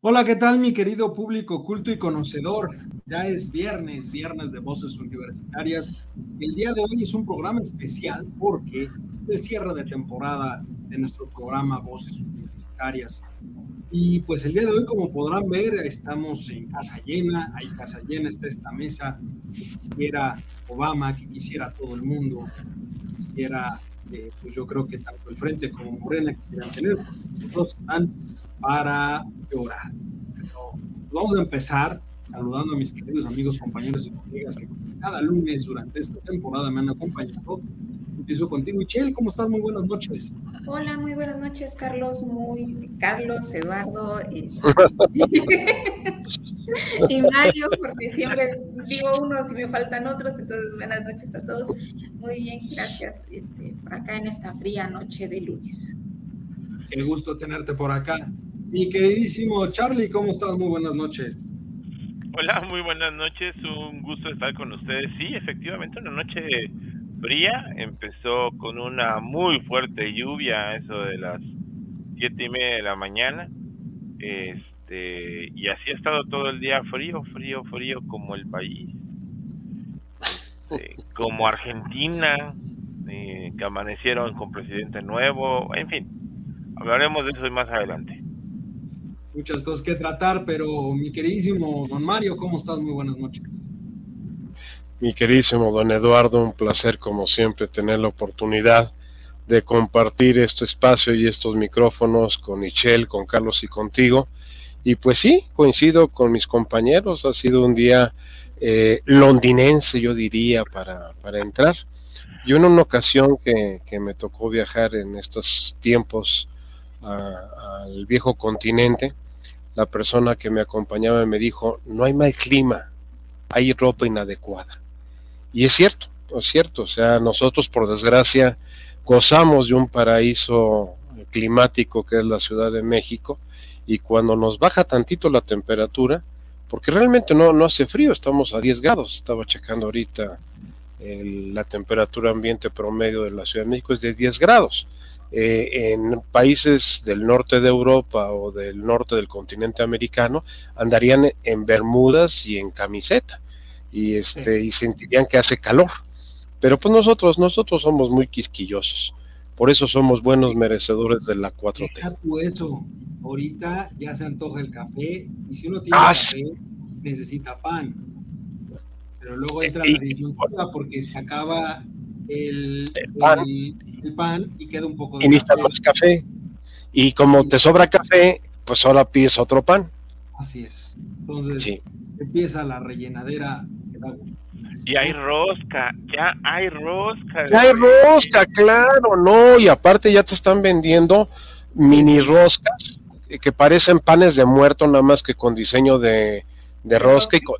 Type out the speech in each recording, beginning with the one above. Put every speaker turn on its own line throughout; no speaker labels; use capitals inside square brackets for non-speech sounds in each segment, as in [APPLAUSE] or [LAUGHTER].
Hola, ¿qué tal mi querido público culto y conocedor? Ya es viernes, viernes de Voces Universitarias. El día de hoy es un programa especial porque es el cierre de temporada de nuestro programa Voces Universitarias. Y pues el día de hoy, como podrán ver, estamos en casa llena, hay casa llena, está esta mesa que quisiera Obama, que quisiera todo el mundo, quisiera, eh, pues yo creo que tanto el Frente como Morena quisieran tener, todos están para llorar. vamos a empezar saludando a mis queridos amigos, compañeros y colegas que cada lunes durante esta temporada me han acompañado. Empiezo contigo, Michelle, ¿cómo estás? Muy buenas noches.
Hola, muy buenas noches, Carlos, muy Carlos, Eduardo este, [LAUGHS] y Mario, porque siempre digo unos y me faltan otros, entonces buenas noches a todos. Muy bien, gracias este, por acá en esta fría noche de lunes.
Qué gusto tenerte por acá. Mi queridísimo Charlie, ¿cómo estás? Muy buenas noches.
Hola, muy buenas noches. Un gusto estar con ustedes. Sí, efectivamente, una noche fría. Empezó con una muy fuerte lluvia, eso de las siete y media de la mañana. Este, y así ha estado todo el día frío, frío, frío, como el país. Este, como Argentina, eh, que amanecieron con presidente nuevo. En fin, hablaremos de eso más adelante
muchas cosas que tratar, pero mi queridísimo don Mario, ¿cómo estás? Muy buenas noches.
Mi queridísimo don Eduardo, un placer como siempre tener la oportunidad de compartir este espacio y estos micrófonos con Michelle, con Carlos y contigo. Y pues sí, coincido con mis compañeros, ha sido un día eh, londinense, yo diría, para, para entrar. Yo en una ocasión que, que me tocó viajar en estos tiempos al viejo continente, la persona que me acompañaba me dijo, no hay mal clima, hay ropa inadecuada. Y es cierto, es cierto, o sea, nosotros por desgracia gozamos de un paraíso climático que es la Ciudad de México y cuando nos baja tantito la temperatura, porque realmente no, no hace frío, estamos a 10 grados, estaba checando ahorita la temperatura ambiente promedio de la Ciudad de México es de 10 grados. Eh, en países del norte de Europa o del norte del continente americano andarían en bermudas y en camiseta y este y sentirían que hace calor. Pero pues nosotros nosotros somos muy quisquillosos. Por eso somos buenos merecedores de la 4T.
eso. Ahorita ya se antoja el café y si uno tiene ah, café necesita pan. Pero luego entra la disyuntiva porque se acaba el, pan. y queda un poco de
y café. más café. Y como te sobra café, pues ahora pides otro pan.
Así es. Entonces empieza la rellenadera
Y hay rosca, ya hay rosca.
Ya hay rosca, claro, no. Y aparte ya te están vendiendo mini roscas que parecen panes de muerto, nada más que con diseño de, de rosca y con,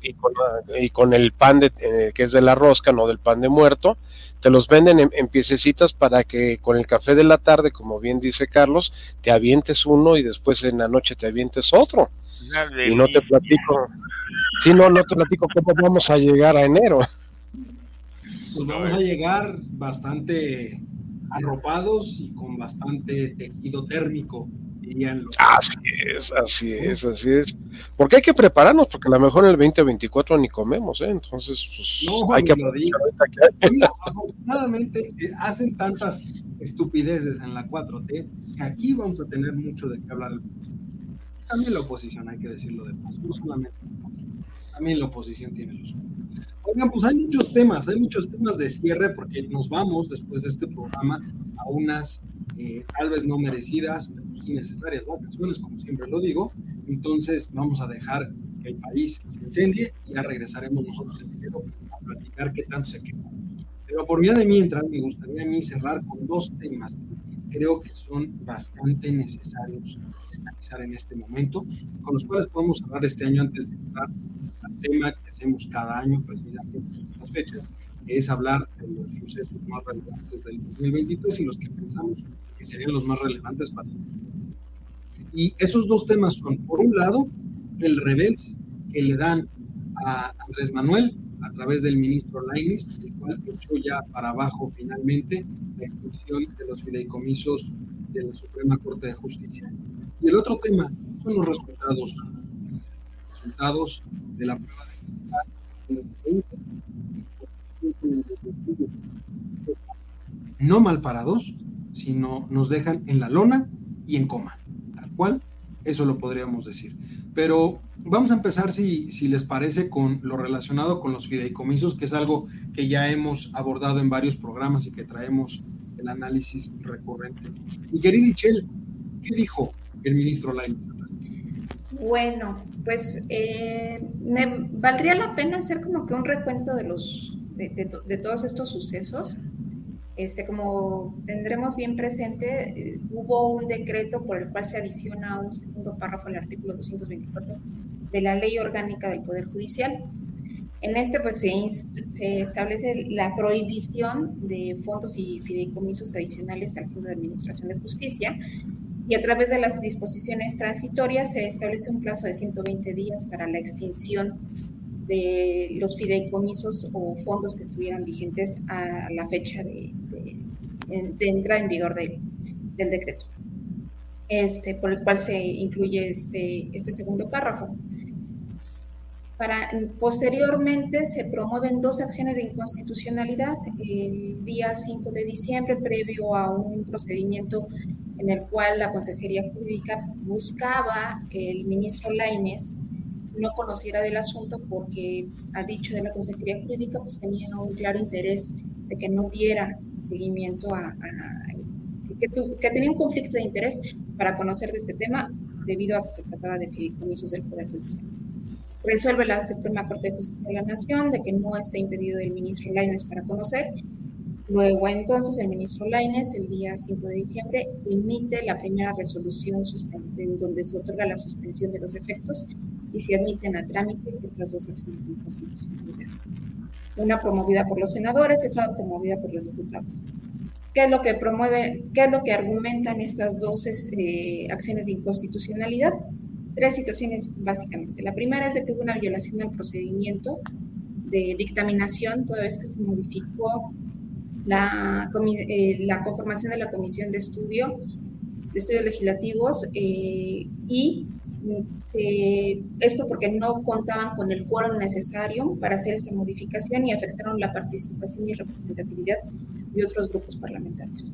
y con, el pan de, eh, que es de la rosca, no del pan de muerto te los venden en, piececitas para que con el café de la tarde, como bien dice Carlos, te avientes uno y después en la noche te avientes otro. Y no te platico, si no, no te platico cómo vamos a llegar a enero.
Pues vamos a llegar bastante arropados y con bastante tejido térmico.
Así es, así es, así es. Porque hay que prepararnos, porque a lo mejor en el 2024 ni comemos, ¿eh? Entonces, pues, hay que...
afortunadamente eh, hacen tantas estupideces en la 4T que aquí vamos a tener mucho de qué hablar. También la oposición, hay que decirlo de paso, no solamente. también la oposición tiene los Oigan, pues hay muchos temas, hay muchos temas de cierre porque nos vamos después de este programa a unas eh, tal vez no merecidas, pero sí necesarias vacaciones, como siempre lo digo. Entonces vamos a dejar que el país se incendie y ya regresaremos nosotros en enero a platicar qué tanto se quedó. Pero por vía de mientras, me gustaría a mí cerrar con dos temas que creo que son bastante necesarios analizar en este momento, con los cuales podemos hablar este año antes de entrar al tema que hacemos cada año precisamente en estas fechas, que es hablar de los sucesos más relevantes del 2023 y los que pensamos que serían los más relevantes para el Y esos dos temas son, por un lado, el revés que le dan a Andrés Manuel a través del ministro Lainis, el cual echó ya para abajo finalmente la extinción de los fideicomisos de la Suprema Corte de Justicia. Y el otro tema son los resultados, resultados de la prueba de no mal parados, sino nos dejan en la lona y en coma, tal cual, eso lo podríamos decir. Pero vamos a empezar, si, si les parece, con lo relacionado con los fideicomisos, que es algo que ya hemos abordado en varios programas y que traemos el análisis recurrente. Mi querido Ichel, ¿qué dijo el ministro Lainez?
Bueno, pues eh, me valdría la pena hacer como que un recuento de los de, de todos estos sucesos este, como tendremos bien presente, eh, hubo un decreto por el cual se adiciona un segundo párrafo al artículo 224 de la Ley Orgánica del Poder Judicial. En este, pues, se, se, establece la prohibición de fondos y fideicomisos adicionales al Fondo de Administración de Justicia y a través de las disposiciones transitorias se establece un plazo de 120 días para la extinción de los fideicomisos o fondos que estuvieran vigentes a la fecha de, de entrada en vigor del decreto, este, por el cual se incluye este, este segundo párrafo. Para, posteriormente se promueven dos acciones de inconstitucionalidad el día 5 de diciembre, previo a un procedimiento en el cual la Consejería Jurídica buscaba que el ministro Laines no conociera del asunto porque, ha dicho de la Consejería Jurídica, pues tenía un claro interés de que no diera seguimiento a, que, tenía un conflicto de interés para conocer de este tema debido a que se trataba de fideicomisos del Poder Judicial. Resuelve la Suprema Corte de Justicia de la Nación de que no está impedido el ministro Laines para conocer. Luego entonces el ministro Laines, el día 5 de diciembre, emite la primera resolución en donde se otorga la suspensión de los efectos y se admiten a trámite estas dos acciones de inconstitucionalidad una promovida por los senadores y otra promovida por los diputados. ¿Qué es lo que promueve, qué es lo que argumentan estas dos eh, acciones de inconstitucionalidad? Tres situaciones básicamente. La primera es de que hubo una violación al procedimiento de dictaminación toda vez que se modificó la, eh, la conformación de la comisión de estudio, de estudios legislativos eh, y esto porque no contaban con el quórum necesario para hacer esta modificación y afectaron la participación y representatividad de otros grupos parlamentarios.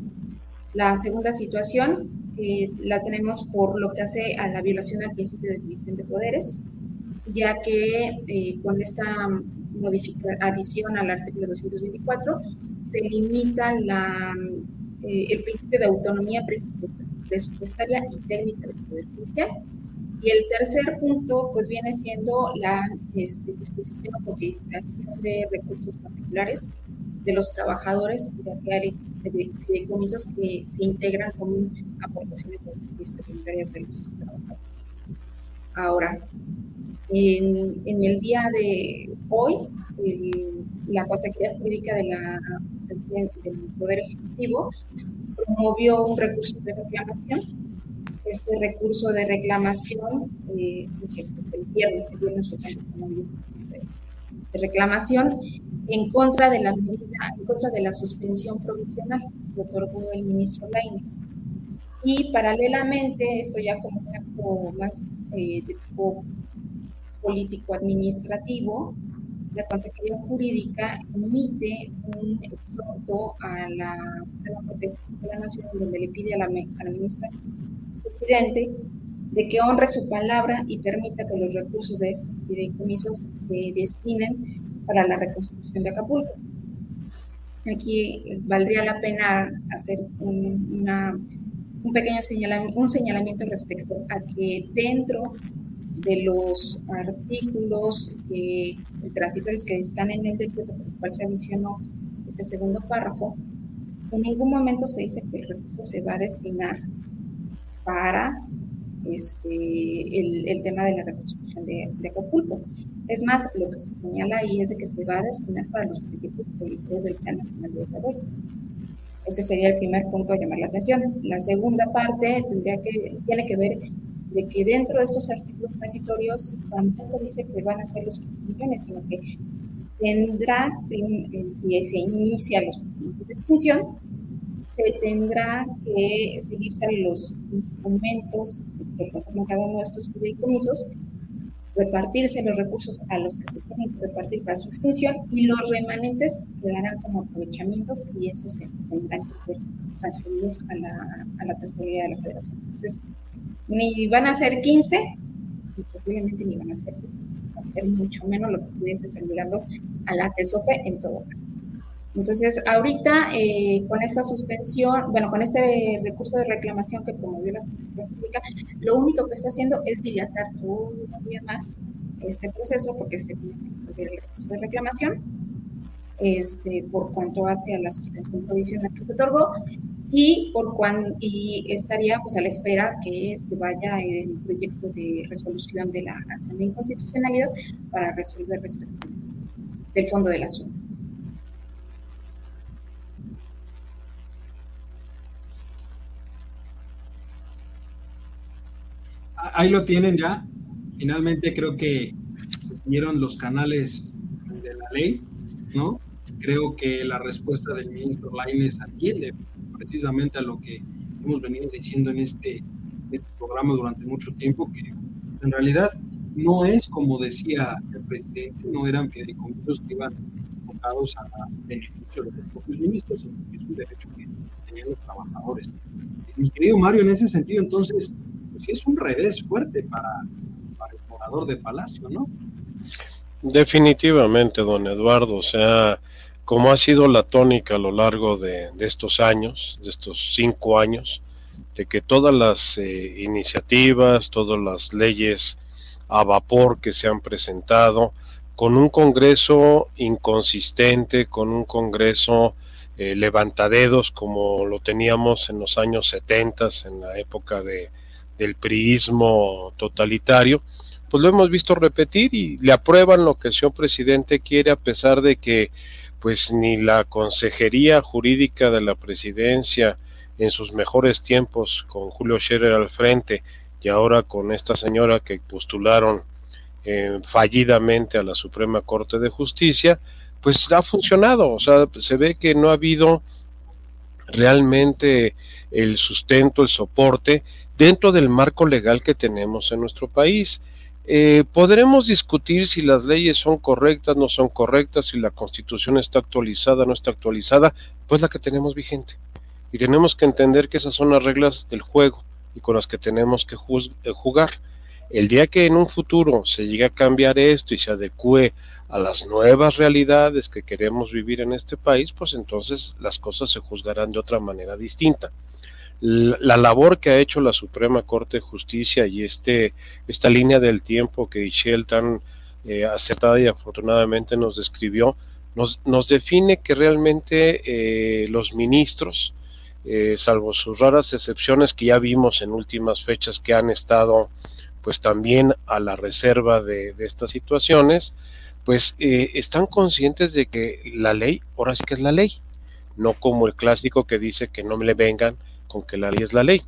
La segunda situación eh, la tenemos por lo que hace a la violación al principio de división de poderes, ya que eh, con esta adición al artículo 224 se limita la, eh, el principio de autonomía presupuestaria y técnica del Poder Judicial. Y el tercer punto, pues viene siendo la este, disposición o confiscación de recursos particulares de los trabajadores de fideicomisos que se integran como aportaciones voluntarias de los trabajadores. Ahora, en, el día de hoy, la Consejería Jurídica de la, del Poder Ejecutivo promovió un recurso de reclamación este recurso de reclamación, eh, es el viernes, el viernes fue de reclamación en contra de la medida, en contra de la suspensión provisional que otorgó el ministro Lainez. Y paralelamente, esto ya como un acto más eh, de tipo político-administrativo, la Consejería Jurídica emite un exhorto a la Suprema Corte de la Nación donde le pide a la, a la ministra presidente de que honre su palabra y permita que los recursos de estos fideicomisos se destinen para la reconstrucción de Acapulco. Aquí valdría la pena hacer un, una, un pequeño señalamiento, un señalamiento respecto a que dentro de los artículos eh, transitorios que están en el decreto por el cual se adicionó este segundo párrafo, en ningún momento se dice que el recurso se va a destinar para este, el, tema de la reconstrucción de, Acapulco. Es más, lo que se señala ahí es de que se va a destinar para los proyectos políticos del Plan Nacional de Desarrollo. Ese sería el primer punto a llamar la atención. La segunda parte tendría que, tiene que ver de que dentro de estos artículos transitorios tampoco dice que van a ser los 15 millones, sino que tendrá, eh, si se inicia los de extinción, se tendrá que seguirse los instrumentos que conforman cada uno de estos fideicomisos, repartirse los recursos a los que se tienen que repartir para su extinción y los remanentes quedarán como aprovechamientos y eso se tendrán que ser transferidos a la, a tesorería de la federación. Entonces, ni van a ser 15 y posiblemente ni van a ser 10. Va a ser mucho menos lo que pudiese estar llegando a la TESOFE en todo caso. Entonces, ahorita eh, con esta suspensión, bueno, con este recurso de reclamación que promovió la Constitución Pública, lo único que está haciendo es dilatar todavía más este proceso porque se tiene que resolver el recurso de reclamación este, por cuanto hace a la suspensión provisional que se otorgó y por cuan, y estaría pues a la espera que vaya el proyecto de resolución de la acción de inconstitucionalidad para resolver respecto del fondo del asunto.
Ahí lo tienen ya. Finalmente creo que se los canales de la ley, ¿no? Creo que la respuesta del ministro Laines atiende precisamente a lo que hemos venido diciendo en este, este programa durante mucho tiempo, que en realidad no es como decía el presidente, no eran fideicomisos que iban enfocados a beneficio de los propios ministros, sino que es un derecho que tenían los trabajadores. Mi querido Mario, en ese sentido, entonces, es un revés fuerte para, el morador de Palacio, ¿no?
Definitivamente, don Eduardo, o sea, como ha sido la tónica a lo largo de, estos años, de estos cinco años, de que todas las eh, iniciativas, todas las leyes a vapor que se han presentado, con un Congreso inconsistente, con un Congreso eh, levantadedos como lo teníamos en los años 70, en la época de, del priismo totalitario, pues lo hemos visto repetir y le aprueban lo que el señor presidente quiere a pesar de que pues ni la Consejería Jurídica de la Presidencia en sus mejores tiempos con Julio Scherer al frente y ahora con esta señora que postularon eh, fallidamente a la Suprema Corte de Justicia, pues ha funcionado, o sea, se ve que no ha habido realmente el sustento, el soporte dentro del marco legal que tenemos en nuestro país. Eh, podremos discutir si las leyes son correctas, no son correctas, si la constitución está actualizada, no está actualizada, pues la que tenemos vigente. Y tenemos que entender que esas son las reglas del juego y con las que tenemos que eh, jugar. El día que en un futuro se llegue a cambiar esto y se adecue a las nuevas realidades que queremos vivir en este país, pues entonces las cosas se juzgarán de otra manera distinta la, labor que ha hecho la Suprema Corte de Justicia y este, esta línea del tiempo que Michelle tan eh, acertada y afortunadamente nos describió, nos, nos define que realmente eh, los ministros, eh, salvo sus raras excepciones que ya vimos en últimas fechas que han estado pues también a la reserva de, de estas situaciones, pues están conscientes de que la ley ahora sí que es la ley, no como el clásico que dice que no me le vengan con que la ley es la ley.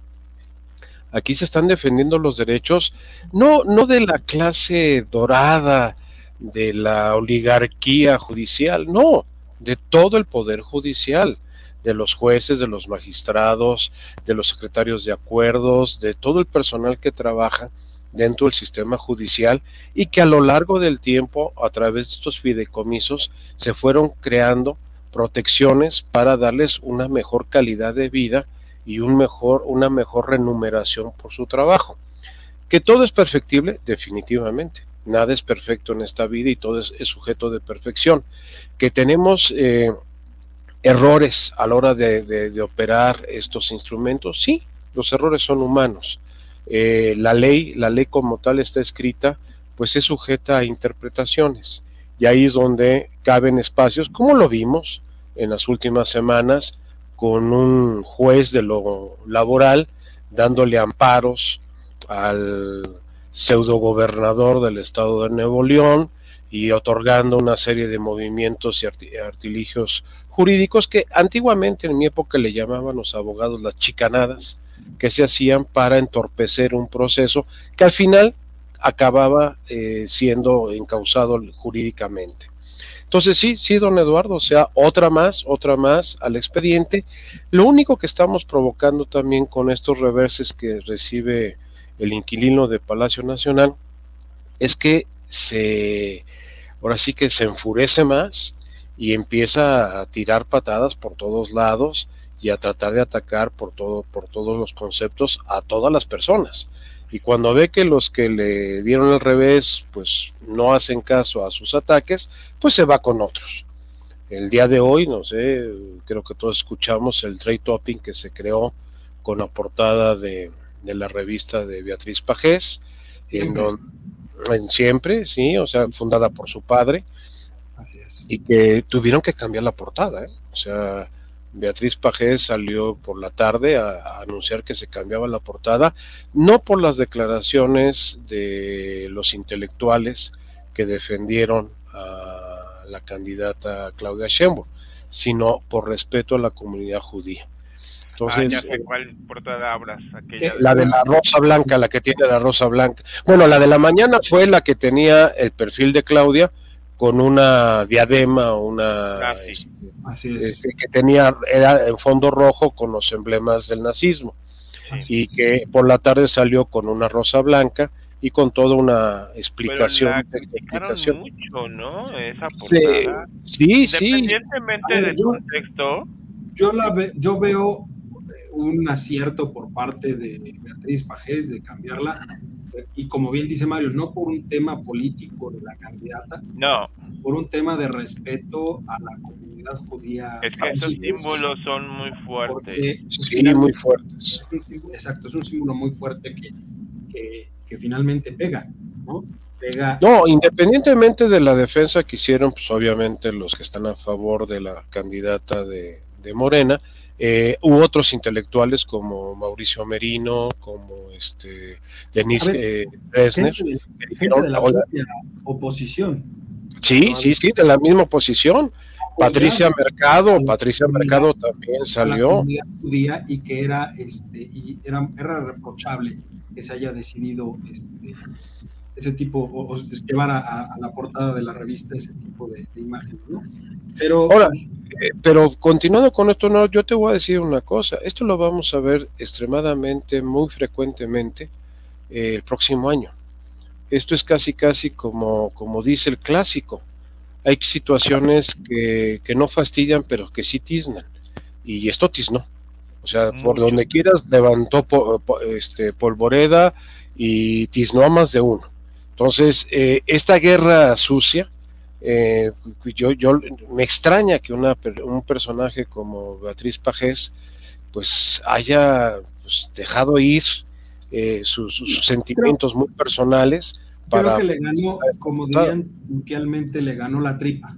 Aquí se están defendiendo los derechos no, no de la clase dorada, de la oligarquía judicial, no, de todo el poder judicial, de los jueces, de los magistrados, de los secretarios de acuerdos, de todo el personal que trabaja dentro del sistema judicial y que a lo largo del tiempo, a través de estos fideicomisos, se fueron creando protecciones para darles una mejor calidad de vida y un mejor, una mejor remuneración por su trabajo. Que todo es perfectible, definitivamente. Nada es perfecto en esta vida y todo es, sujeto de perfección. Que tenemos eh, errores a la hora de, operar estos instrumentos, sí, los errores son humanos. Eh, la ley, la ley como tal está escrita, pues es sujeta a interpretaciones. Y ahí es donde caben espacios, como lo vimos en las últimas semanas, con un juez de lo laboral dándole amparos al pseudo gobernador del estado de Nuevo León y otorgando una serie de movimientos y artilugios jurídicos que antiguamente en mi época le llamaban los abogados las chicanadas que se hacían para entorpecer un proceso que al final acababa eh, siendo encausado jurídicamente. Entonces sí, sí, don Eduardo, o sea, otra más, otra más al expediente. Lo único que estamos provocando también con estos reverses que recibe el inquilino de Palacio Nacional es que se, ahora sí que se enfurece más y empieza a tirar patadas por todos lados y a tratar de atacar por todo, por todos los conceptos a todas las personas. Y cuando ve que los que le dieron el revés, pues no hacen caso a sus ataques, pues se va con otros. El día de hoy, no sé, creo que todos escuchamos el trade topping que se creó con la portada de, la revista de Beatriz Pajés, siempre. En, siempre, sí, o sea, fundada por su padre, Así es. y que tuvieron que cambiar la portada, ¿eh? o sea, Beatriz Pajés salió por la tarde a, anunciar que se cambiaba la portada, no por las declaraciones de los intelectuales que defendieron a la candidata Claudia Sheinbaum, sino por respeto a la comunidad judía.
Entonces, ah, cuál portada hablas.
la de la rosa blanca, la que tiene la rosa blanca. Bueno, la de la mañana fue la que tenía el perfil de Claudia, con una diadema, una este, este, que tenía era en fondo rojo con los emblemas del nazismo y que por la tarde salió con una rosa blanca y con toda una explicación.
explicación. mucho, ¿no? Esa portada.
Sí,
sí. Independientemente del contexto.
Yo, la ve, yo veo un acierto por parte de Beatriz Pajés de cambiarla y como bien dice Mario, no por un tema político de la candidata,
no,
por un tema de respeto a la comunidad judía.
Es que esos símbolos son muy fuertes.
sí, muy fuertes.
exacto, es un símbolo muy fuerte que, que, finalmente pega, ¿no? Pega.
No, independientemente de la defensa que hicieron, pues obviamente los que están a favor de la candidata de, de Morena, eh, hubo otros intelectuales como Mauricio Merino, como este Denise eh,
Resner, de la oposición.
Sí, sí, sí, de la misma oposición. Patricia Mercado, Patricia Mercado también salió.
judía y que era, este, y era, era reprochable que se haya decidido este, ese tipo, o, llevar a, la portada de la revista ese tipo de, imágenes, ¿no?
Pero, Ahora, eh, pero continuando con esto, no, yo te voy a decir una cosa, esto lo vamos a ver extremadamente, muy frecuentemente eh, el próximo año. Esto es casi, casi como, como dice el clásico. Hay situaciones que, que no fastidian, pero que sí tiznan. Y esto tiznó. O sea, por donde quieras levantó este, polvoreda y tiznó a más de uno. Entonces, eh, esta guerra sucia, eh, yo, yo me extraña que una, un personaje como Beatriz Pajés pues haya pues, dejado ir eh, sus, sentimientos muy personales.
Para, creo que le ganó, como dirían mundialmente, le ganó la tripa.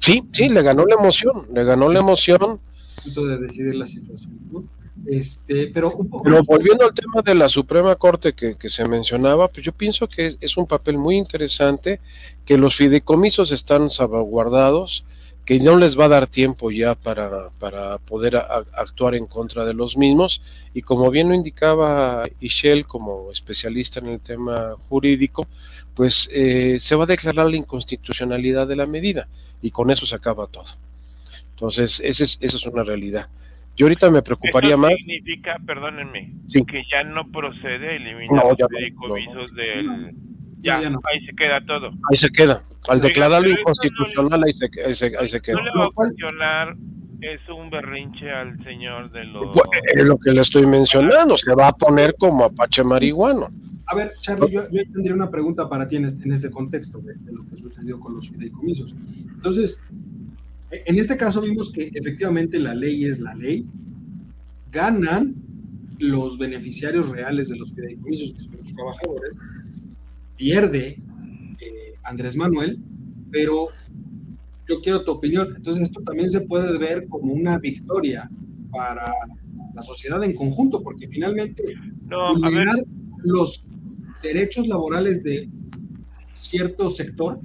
Sí, sí, le ganó la emoción, le ganó la emoción.
De decidir la situación. ¿no? Este, pero,
volviendo al tema de la Suprema Corte que, se mencionaba, pues yo pienso que es un papel muy interesante, que los fideicomisos están salvaguardados, que no les va a dar tiempo ya para, para poder actuar en contra de los mismos, y como bien lo indicaba Ishel como especialista en el tema jurídico, pues eh, se va a declarar la inconstitucionalidad de la medida, y con eso se acaba todo. Entonces, esa es, esa es una realidad. Yo ahorita me preocuparía más.
significa, perdónenme, que ya no procede eliminar los fideicomisos del. Ya, ahí se queda todo.
Ahí se queda. Al declararlo inconstitucional, ahí, se, ahí, se, queda.
No le va a funcionar es un berrinche al señor de los.
es lo que le estoy mencionando, se va a poner como apache marihuano.
A ver, Charlie, yo, tendría una pregunta para ti en este, en este contexto de, lo que sucedió con los fideicomisos. Entonces, en este caso vimos que efectivamente la ley es la ley, ganan los beneficiarios reales de los fideicomisos, que son los trabajadores, pierde eh, Andrés Manuel, pero yo quiero tu opinión. Entonces esto también se puede ver como una victoria para la sociedad en conjunto, porque finalmente vulnerar los derechos laborales de cierto sector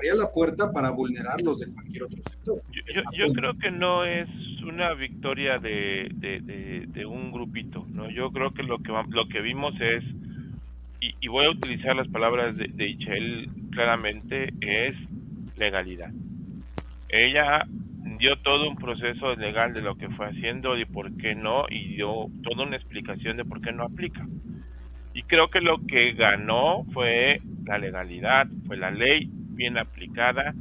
abría la puerta para vulnerarlos de cualquier otro sector.
Yo, creo que no es una victoria de, de, un grupito, ¿no? Yo creo que lo que lo que vimos es y, voy a utilizar las palabras de, de Ichel claramente, es legalidad. Ella dio todo un proceso legal de lo que fue haciendo y por qué no, y dio toda una explicación de por qué no aplica. Y creo que lo que ganó fue la legalidad, fue la ley bien aplicada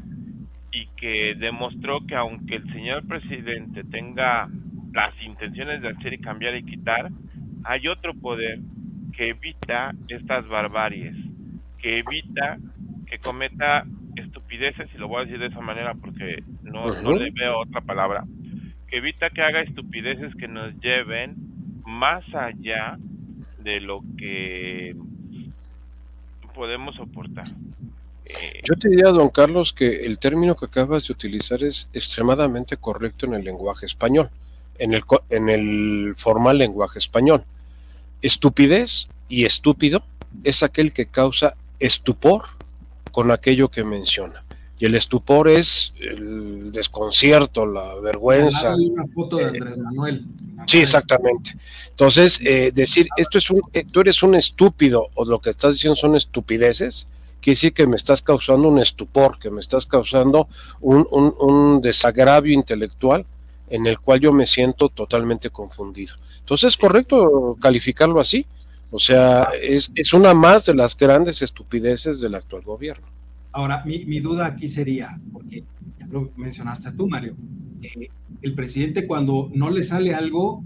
y que demostró que aunque el señor presidente tenga las intenciones de hacer y cambiar y quitar, hay otro poder que evita estas barbaries, que evita que cometa estupideces, y lo voy a decir de esa manera porque no, no le veo otra palabra, que evita que haga estupideces que nos lleven más allá de lo que podemos soportar.
Eh, Yo te diría, don Carlos, que el término que acabas de utilizar es extremadamente correcto en el lenguaje español, en el, en el formal lenguaje español. Estupidez y estúpido es aquel que causa estupor con aquello que menciona. Y el estupor es el desconcierto, la vergüenza.
Hay una foto de Andrés Manuel.
Sí, exactamente. Entonces, eh, decir, esto es un, eh, tú eres un estúpido o lo que estás diciendo son estupideces, quiere decir que me estás causando un estupor, que me estás causando un, un, un desagravio intelectual en el cual yo me siento totalmente confundido. Entonces, ¿es correcto calificarlo así? O sea, es, es una más de las grandes estupideces del actual gobierno.
Ahora, mi, mi duda aquí sería, porque ya lo mencionaste tú, Mario, eh, el presidente cuando no le sale algo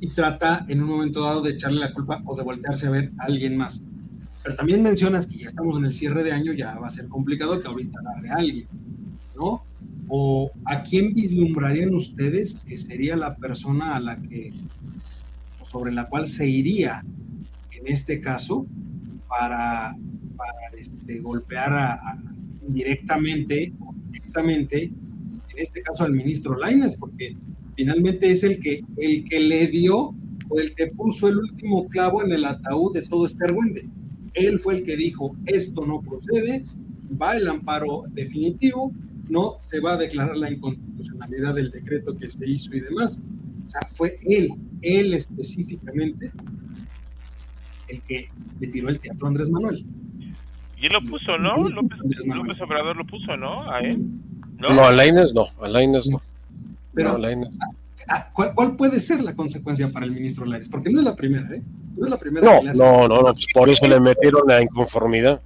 y trata en un momento dado de echarle la culpa o de voltearse a ver a alguien más. Pero también mencionas que ya estamos en el cierre de año, ya va a ser complicado que ahorita agarre a alguien, ¿no? ¿O a quién vislumbrarían ustedes que sería la persona a la que sobre la cual se iría en este caso para, este, golpear directamente, directamente, en este caso al ministro Laines, porque finalmente es el que, el que le dio o el que puso el último clavo en el ataúd de todo este argüende. Él fue el que dijo, esto no procede, va el amparo definitivo, no se va a declarar la inconstitucionalidad del decreto que se hizo y demás. O sea, fue él, él específicamente, el que le tiró el teatro a Andrés Manuel.
Y él lo puso, ¿no? López, López Obrador lo puso, ¿no? A él.
No, no a Laines no, a Laines no.
Pero, ¿cuál, puede ser la consecuencia para el ministro Laines? Porque no es la primera, ¿eh? No es la primera.
No, no, no, no, por eso le metieron la inconformidad.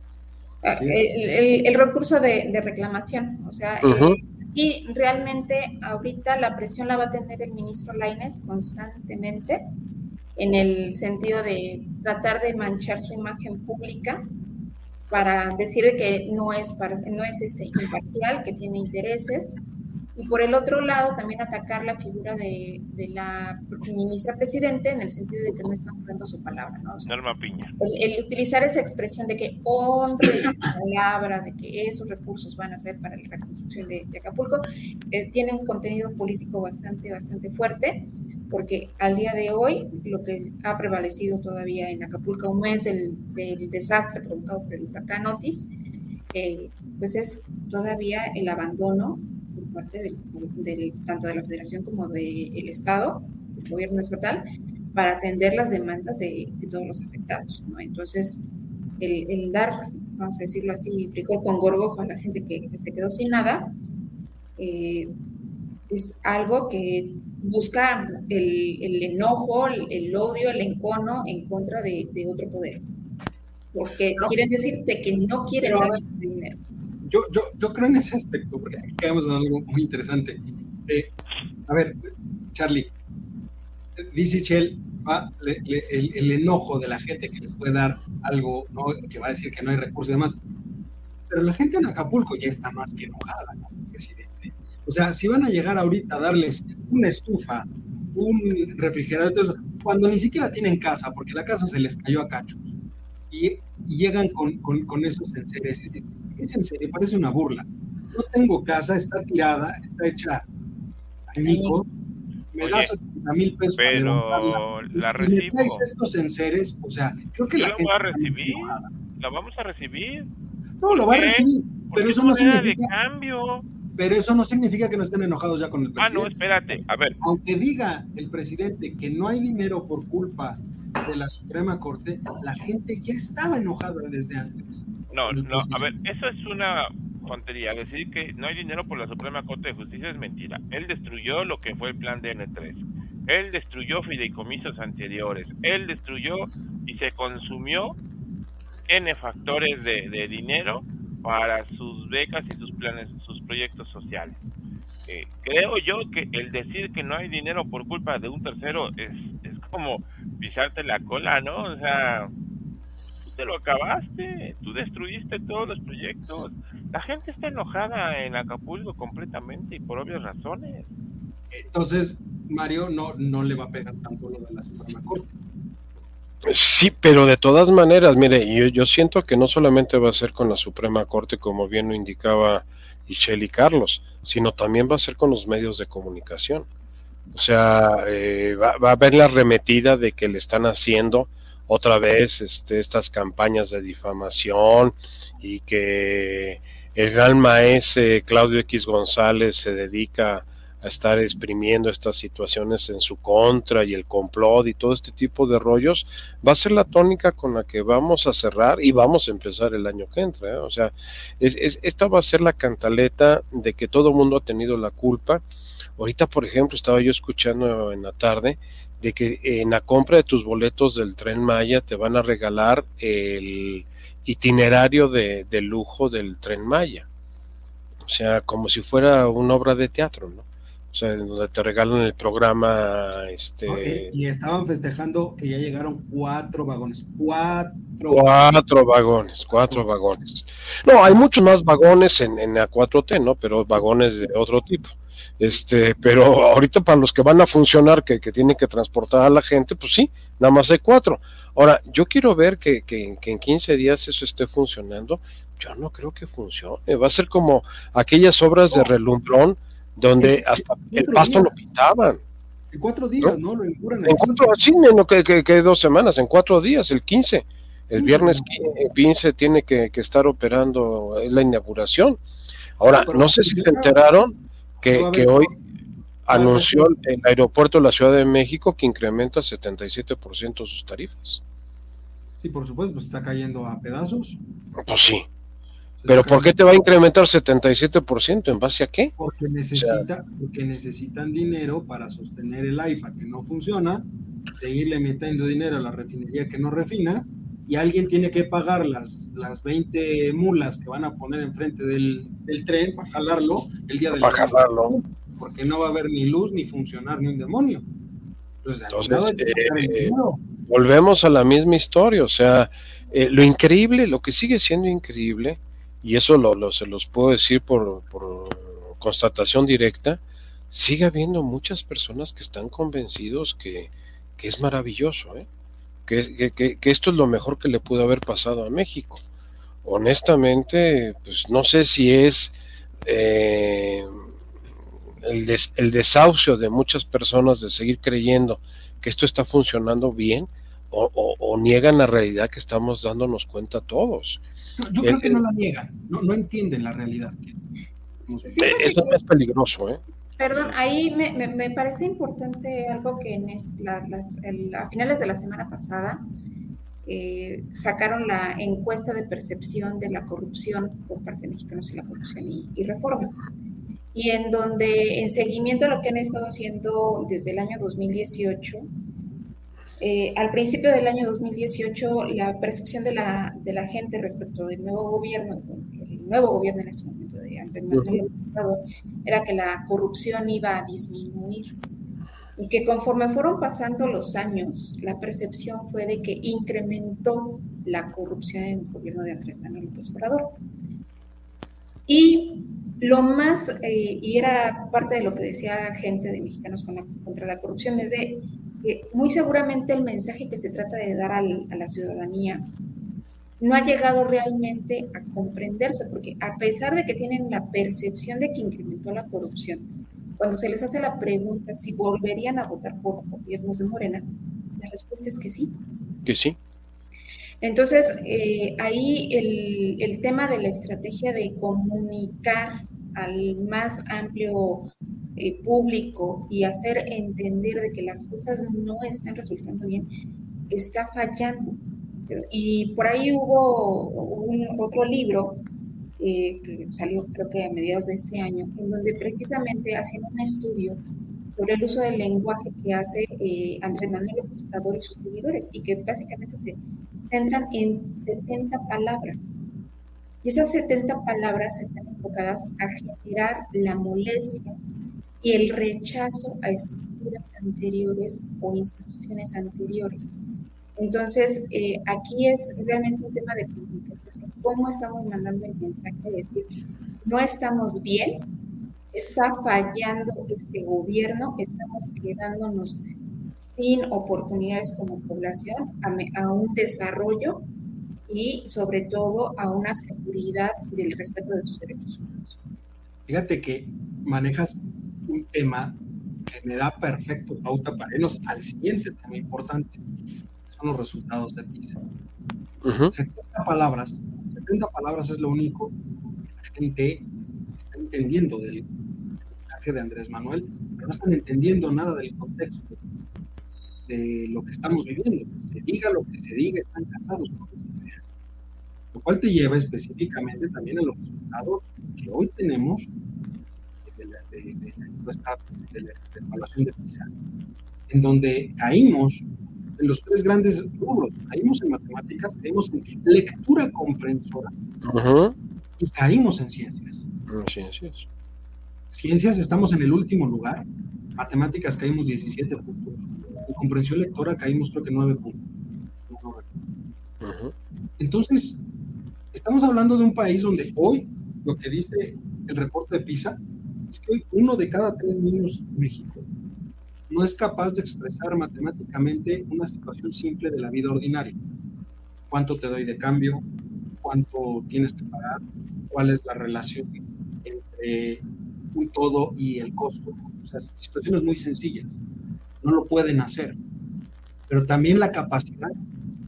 El, el, recurso de, de, reclamación, o sea, uh y realmente ahorita la presión la va a tener el ministro Laines constantemente en el sentido de tratar de manchar su imagen pública para decirle que no es, no es este, imparcial, que tiene intereses, y por el otro lado también atacar la figura de, la ministra presidente en el sentido de que no está honrando su palabra, ¿no?
Piña.
El, utilizar esa expresión de que honre la palabra, de que esos recursos van a ser para la reconstrucción de, Acapulco, eh, tiene un contenido político bastante, bastante fuerte, porque al día de hoy lo que ha prevalecido todavía en Acapulco, un mes del, desastre provocado por el huracán Otis, eh, pues es todavía el abandono parte del, tanto de la federación como del Estado, del gobierno estatal, para atender las demandas de, todos los afectados. Entonces, el, dar, vamos a decirlo así, frijol con gorgojo a la gente que, se quedó sin nada, eh, es algo que busca el, enojo, el, odio, el encono en contra de, otro poder. Porque quieren decirte que no quieren dar dinero
yo, yo, yo creo en ese aspecto, porque aquí quedamos en algo muy interesante. Eh, a ver, Charlie, dice Chell, el, enojo de la gente que les puede dar algo, ¿no? que va a decir que no hay recursos y demás. Pero la gente en Acapulco ya está más que enojada, presidente. O sea, si van a llegar ahorita a darles una estufa, un refrigerador, cuando ni siquiera tienen casa, porque la casa se les cayó a cachos, y, llegan con, con, esos enseres, es en serio, parece una burla. No tengo casa, está tirada, está hecha añicos, me das 70 mil pesos
pero la recibo.
me estos enseres, o sea, creo que la,
gente va a recibir, la vamos a recibir.
No, lo va a recibir, pero eso no significa.
cambio.
Pero eso no significa que no estén enojados ya con el presidente.
Ah, no, espérate, a ver.
Aunque diga el presidente que no hay dinero por culpa de la Suprema Corte, la gente ya estaba enojada desde antes.
No, no, a ver, eso es una tontería. Decir que no hay dinero por la Suprema Corte de Justicia es mentira. Él destruyó lo que fue el plan de N3. Él destruyó fideicomisos anteriores. Él destruyó y se consumió N factores de, de dinero para sus becas y sus planes, sus proyectos sociales. Eh, creo yo que el decir que no hay dinero por culpa de un tercero es, es como pisarte la cola, ¿no? O sea, te lo acabaste, tú destruiste todos los proyectos. La gente está enojada en Acapulco completamente y por obvias razones.
Entonces, Mario no, no le va a pegar tanto lo de la Suprema Corte.
Sí, pero de todas maneras, mire, yo, yo siento que no solamente va a ser con la Suprema Corte, como bien lo indicaba Michelle y Carlos, sino también va a ser con los medios de comunicación. O sea, eh, va, a haber la arremetida de que le están haciendo otra vez este, estas campañas de difamación y que el gran maese Claudio X González se dedica a estar exprimiendo estas situaciones en su contra y el complot y todo este tipo de rollos, va a ser la tónica con la que vamos a cerrar y vamos a empezar el año que entra. ¿eh? O sea, es, esta va a ser la cantaleta de que todo el mundo ha tenido la culpa. Ahorita, por ejemplo, estaba yo escuchando en la tarde de que en la compra de tus boletos del tren Maya te van a regalar el itinerario de, de lujo del tren Maya. O sea, como si fuera una obra de teatro, ¿no? O sea, donde te regalan el programa. Este...
y estaban festejando que ya llegaron cuatro vagones. Cuatro.
Cuatro vagones, cuatro vagones. No, hay muchos más vagones en, en la 4T, ¿no? Pero vagones de otro tipo. Este, pero ahorita para los que van a funcionar, que, que tienen que transportar a la gente, pues sí, nada más hay cuatro. Ahora, yo quiero ver que, que, que en 15 días eso esté funcionando. Yo no creo que funcione. Va a ser como aquellas obras de relumbrón donde hasta el pasto lo pintaban.
En cuatro días, ¿no? Lo inauguran.
En cuatro, sí, que, que, dos semanas, en cuatro días, el 15. El viernes 15 tiene que, estar operando es la inauguración. Ahora, no sé si se enteraron que, que hoy anunció el aeropuerto de la Ciudad de México que incrementa 77% sus tarifas.
Sí, por supuesto, pues está cayendo a pedazos.
Pues sí, pero ¿por qué te va a incrementar 77%? ¿En base a qué?
Porque, necesita, porque necesitan dinero para sostener el AIFA que no funciona, seguirle metiendo dinero a la refinería que no refina, y alguien tiene que pagar las, las 20 mulas que van a poner enfrente del, del tren para jalarlo el día del
Para jalarlo.
Porque no va a haber ni luz, ni funcionar, ni un demonio.
Entonces, eh, volvemos a la misma historia, o sea, eh, lo increíble, lo que sigue siendo increíble, y eso lo, se los puedo decir por, constatación directa, sigue habiendo muchas personas que están convencidos que, es maravilloso, ¿eh? Que, que, esto es lo mejor que le pudo haber pasado a México. Honestamente, pues no sé si es eh, el, el desahucio de muchas personas de seguir creyendo que esto está funcionando bien o, o niegan la realidad que estamos dándonos cuenta todos.
Yo, creo que no la niegan, no, no entienden la realidad.
Eso es peligroso, ¿eh?
Perdón, ahí me, me, parece importante algo que en a finales de la semana pasada eh, sacaron la encuesta de percepción de la corrupción por parte de mexicanos y la corrupción y, y, reforma. Y en donde, en seguimiento a lo que han estado haciendo desde el año 2018, eh, al principio del año 2018, la percepción de la, de la gente respecto del nuevo gobierno, el nuevo gobierno en ese momento era que la corrupción iba a disminuir. y que conforme fueron pasando los años, la percepción fue de que incrementó la corrupción en el gobierno de Andrés Manuel López Obrador. Y lo más, eh, y era parte de lo que decía gente de Mexicanos contra la Corrupción, es de que muy seguramente el mensaje que se trata de dar a la ciudadanía no ha llegado realmente a comprenderse, porque a pesar de que tienen la percepción de que incrementó la corrupción, cuando se les hace la pregunta si volverían a votar por gobiernos de Morena, la respuesta es que sí.
Que sí.
Entonces, eh, ahí el, el, tema de la estrategia de comunicar al más amplio eh, público y hacer entender de que las cosas no están resultando bien, está fallando. Y por ahí hubo otro libro eh, que salió creo que a mediados de este año, en donde precisamente hacen un estudio sobre el uso del lenguaje que hace eh, Andrés Manuel López Obrador y sus seguidores, y que básicamente se centran en 70 palabras. Y esas 70 palabras están enfocadas a generar la molestia y el rechazo a estructuras anteriores o instituciones anteriores. Entonces, eh, aquí es realmente un tema de comunicación, cómo estamos mandando el mensaje de decir, no estamos bien, está fallando este gobierno, estamos quedándonos sin oportunidades como población a, un desarrollo y sobre todo a una seguridad del respeto de tus derechos humanos.
Fíjate que manejas un tema que me da perfecto pauta para irnos al siguiente tema importante, los resultados de PISA. 70 palabras, 70 palabras es lo único que la gente está entendiendo del mensaje de Andrés Manuel, pero no están entendiendo nada del contexto de lo que estamos viviendo. Se diga lo que se diga, están casados con esa idea. Lo cual te lleva específicamente también a los resultados que hoy tenemos de la, encuesta de la evaluación de PISA, en donde caímos en los tres grandes rubros. Caímos en matemáticas, caímos en lectura comprensora y caímos en ciencias.
Ciencias.
Ciencias estamos en el último lugar. Matemáticas caímos 17 puntos. En comprensión lectora caímos creo que 9 puntos. Entonces, estamos hablando de un país donde hoy, lo que dice el reporte de PISA, es que hoy uno de cada tres niños en México no es capaz de expresar matemáticamente una situación simple de la vida ordinaria. ¿Cuánto te doy de cambio? ¿Cuánto tienes que pagar? ¿Cuál es la relación entre un todo y el costo? O sea, situaciones muy sencillas. No lo pueden hacer. Pero también la capacidad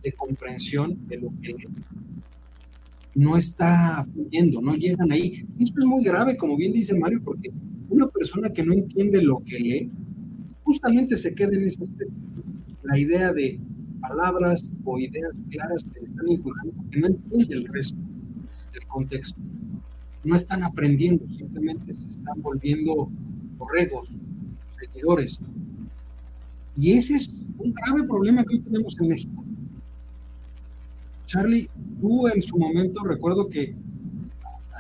de comprensión de lo que no está fluyendo, no llegan ahí. Esto es muy grave, como bien dice Mario, porque una persona que no entiende lo que lee, justamente se queda en ese aspecto. La idea de palabras o ideas claras que están incluyendo, que no entiende el resto del contexto. No están aprendiendo, simplemente se están volviendo borregos, seguidores. Y ese es un grave problema que hoy tenemos en México. Charlie, tú en su momento recuerdo que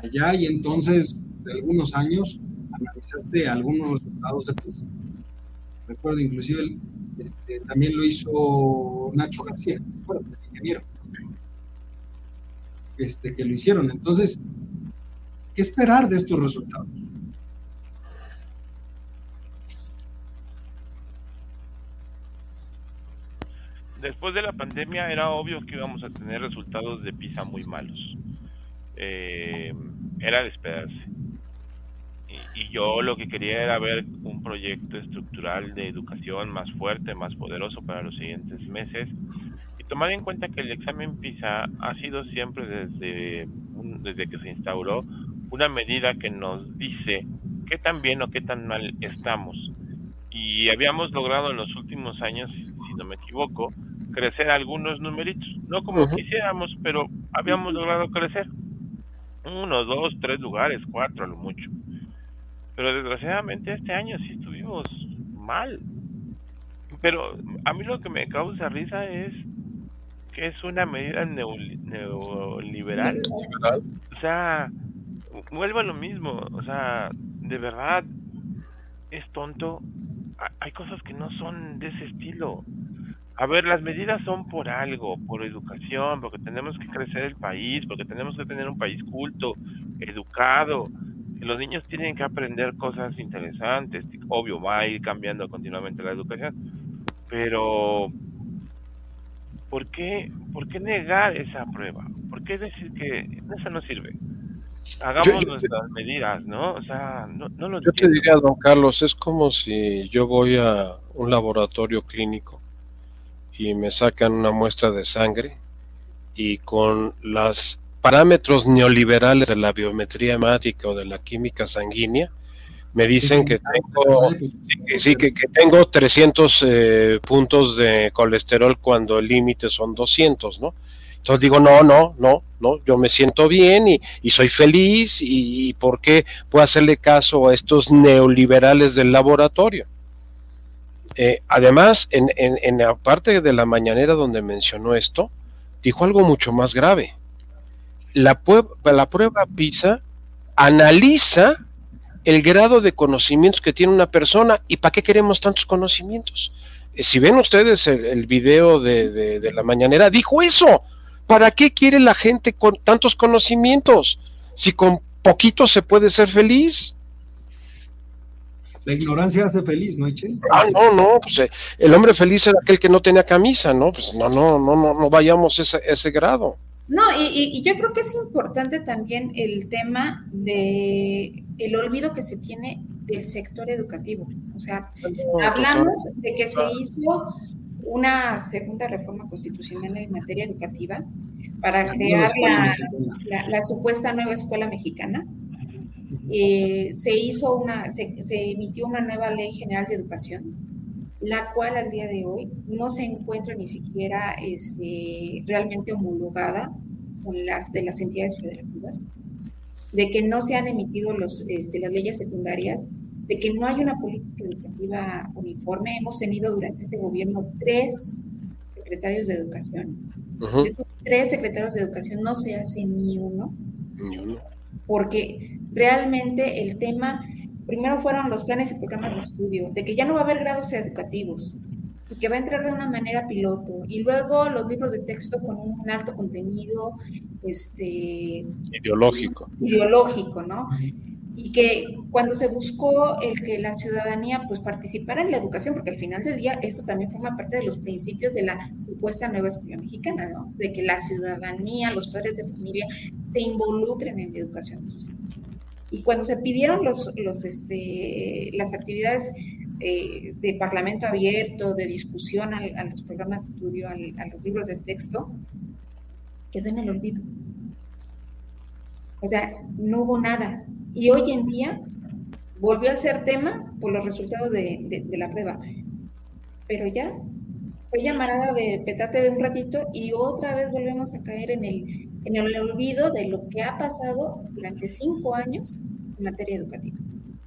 allá y entonces de algunos años analizaste algunos resultados de Recuerdo, inclusive este, también lo hizo Nacho García, el ingeniero, este, que lo hicieron. Entonces, ¿qué esperar de estos resultados?
Después de la pandemia era obvio que íbamos a tener resultados de PISA muy malos. Eh, era de esperarse y yo lo que quería era ver un proyecto estructural de educación más fuerte, más poderoso para los siguientes meses y tomar en cuenta que el examen PISA ha sido siempre desde, desde que se instauró una medida que nos dice qué tan bien o qué tan mal estamos. Y habíamos logrado en los últimos años, si no me equivoco, crecer algunos numeritos. No como quisiéramos, pero habíamos logrado crecer. Uno, dos, tres lugares, cuatro a lo mucho. Pero desgraciadamente este año sí estuvimos mal. Pero a mí lo que me causa risa es que es una medida neoliberal. O sea, vuelvo a lo mismo. O sea, de verdad es tonto hay cosas que no son de ese estilo. A ver, las medidas son por algo, por educación, porque tenemos que crecer el país, porque tenemos que tener un país culto, educado, los niños tienen que aprender cosas interesantes. Obvio, va a ir cambiando continuamente la educación, pero ¿por qué, por qué negar esa prueba? ¿Por qué decir que eso no sirve? Hagamos nuestras medidas, ¿no? O sea, no, no lo
Yo te diría, don Carlos, es como si yo voy a un laboratorio clínico y me sacan una muestra de sangre y con los parámetros neoliberales de la biometría hemática o de la química sanguínea, me dicen que tengo, sí, que, tengo 300 eh, puntos de colesterol cuando el límite son 200, ¿no? Entonces digo, no, no, no, no, yo me siento bien y, soy feliz y, y, ¿por qué puedo hacerle caso a estos neoliberales del laboratorio? Eh, además, en, en, la parte de la mañanera donde mencionó esto, dijo algo mucho más grave. La, la prueba PISA analiza el grado de conocimientos que tiene una persona y para qué queremos tantos conocimientos. Eh, si ven ustedes el, video de, de, la mañanera, dijo eso. ¿Para qué quiere la gente con tantos conocimientos? Si con poquito se puede ser feliz.
La ignorancia hace feliz, ¿no, Echel?
Ah, no, no, pues eh, el hombre feliz era aquel que no tenía camisa, ¿no? Pues no, no, no, no, no vayamos a ese, ese grado.
No, y, yo creo que es importante también el tema de el olvido que se tiene del sector educativo. O sea, hablamos de que se hizo una segunda reforma constitucional en materia educativa para crear la supuesta nueva escuela mexicana. Eh, se hizo una, se, emitió una nueva ley general de educación, la cual al día de hoy no se encuentra ni siquiera este, realmente homologada con las de las entidades federativas, de que no se han emitido los, este, las leyes secundarias, de que no hay una política educativa uniforme. Hemos tenido durante este gobierno tres secretarios de educación. De esos tres secretarios de educación no se hace ni uno. Ni uno. Porque realmente el tema, primero fueron los planes y programas de estudio, de que ya no va a haber grados educativos, y que va a entrar de una manera piloto, y luego los libros de texto con un alto contenido este,
ideológico.
Ideológico, ¿no? y que cuando se buscó el que la ciudadanía pues participara en la educación, porque al final del día eso también forma parte de los principios de la supuesta nueva escuela mexicana, ¿no? De que la ciudadanía, los padres de familia se involucren en la educación de sus. Y cuando se pidieron los, este, las actividades eh, de parlamento abierto, de discusión a, los programas de estudio, a los libros de texto, quedó en el olvido. O sea, no hubo nada. Y hoy en día volvió a ser tema por los resultados de, de la prueba. Pero ya fue llamarada de petate de un ratito y otra vez volvemos a caer en el, en el olvido de lo que ha pasado durante cinco años en materia educativa.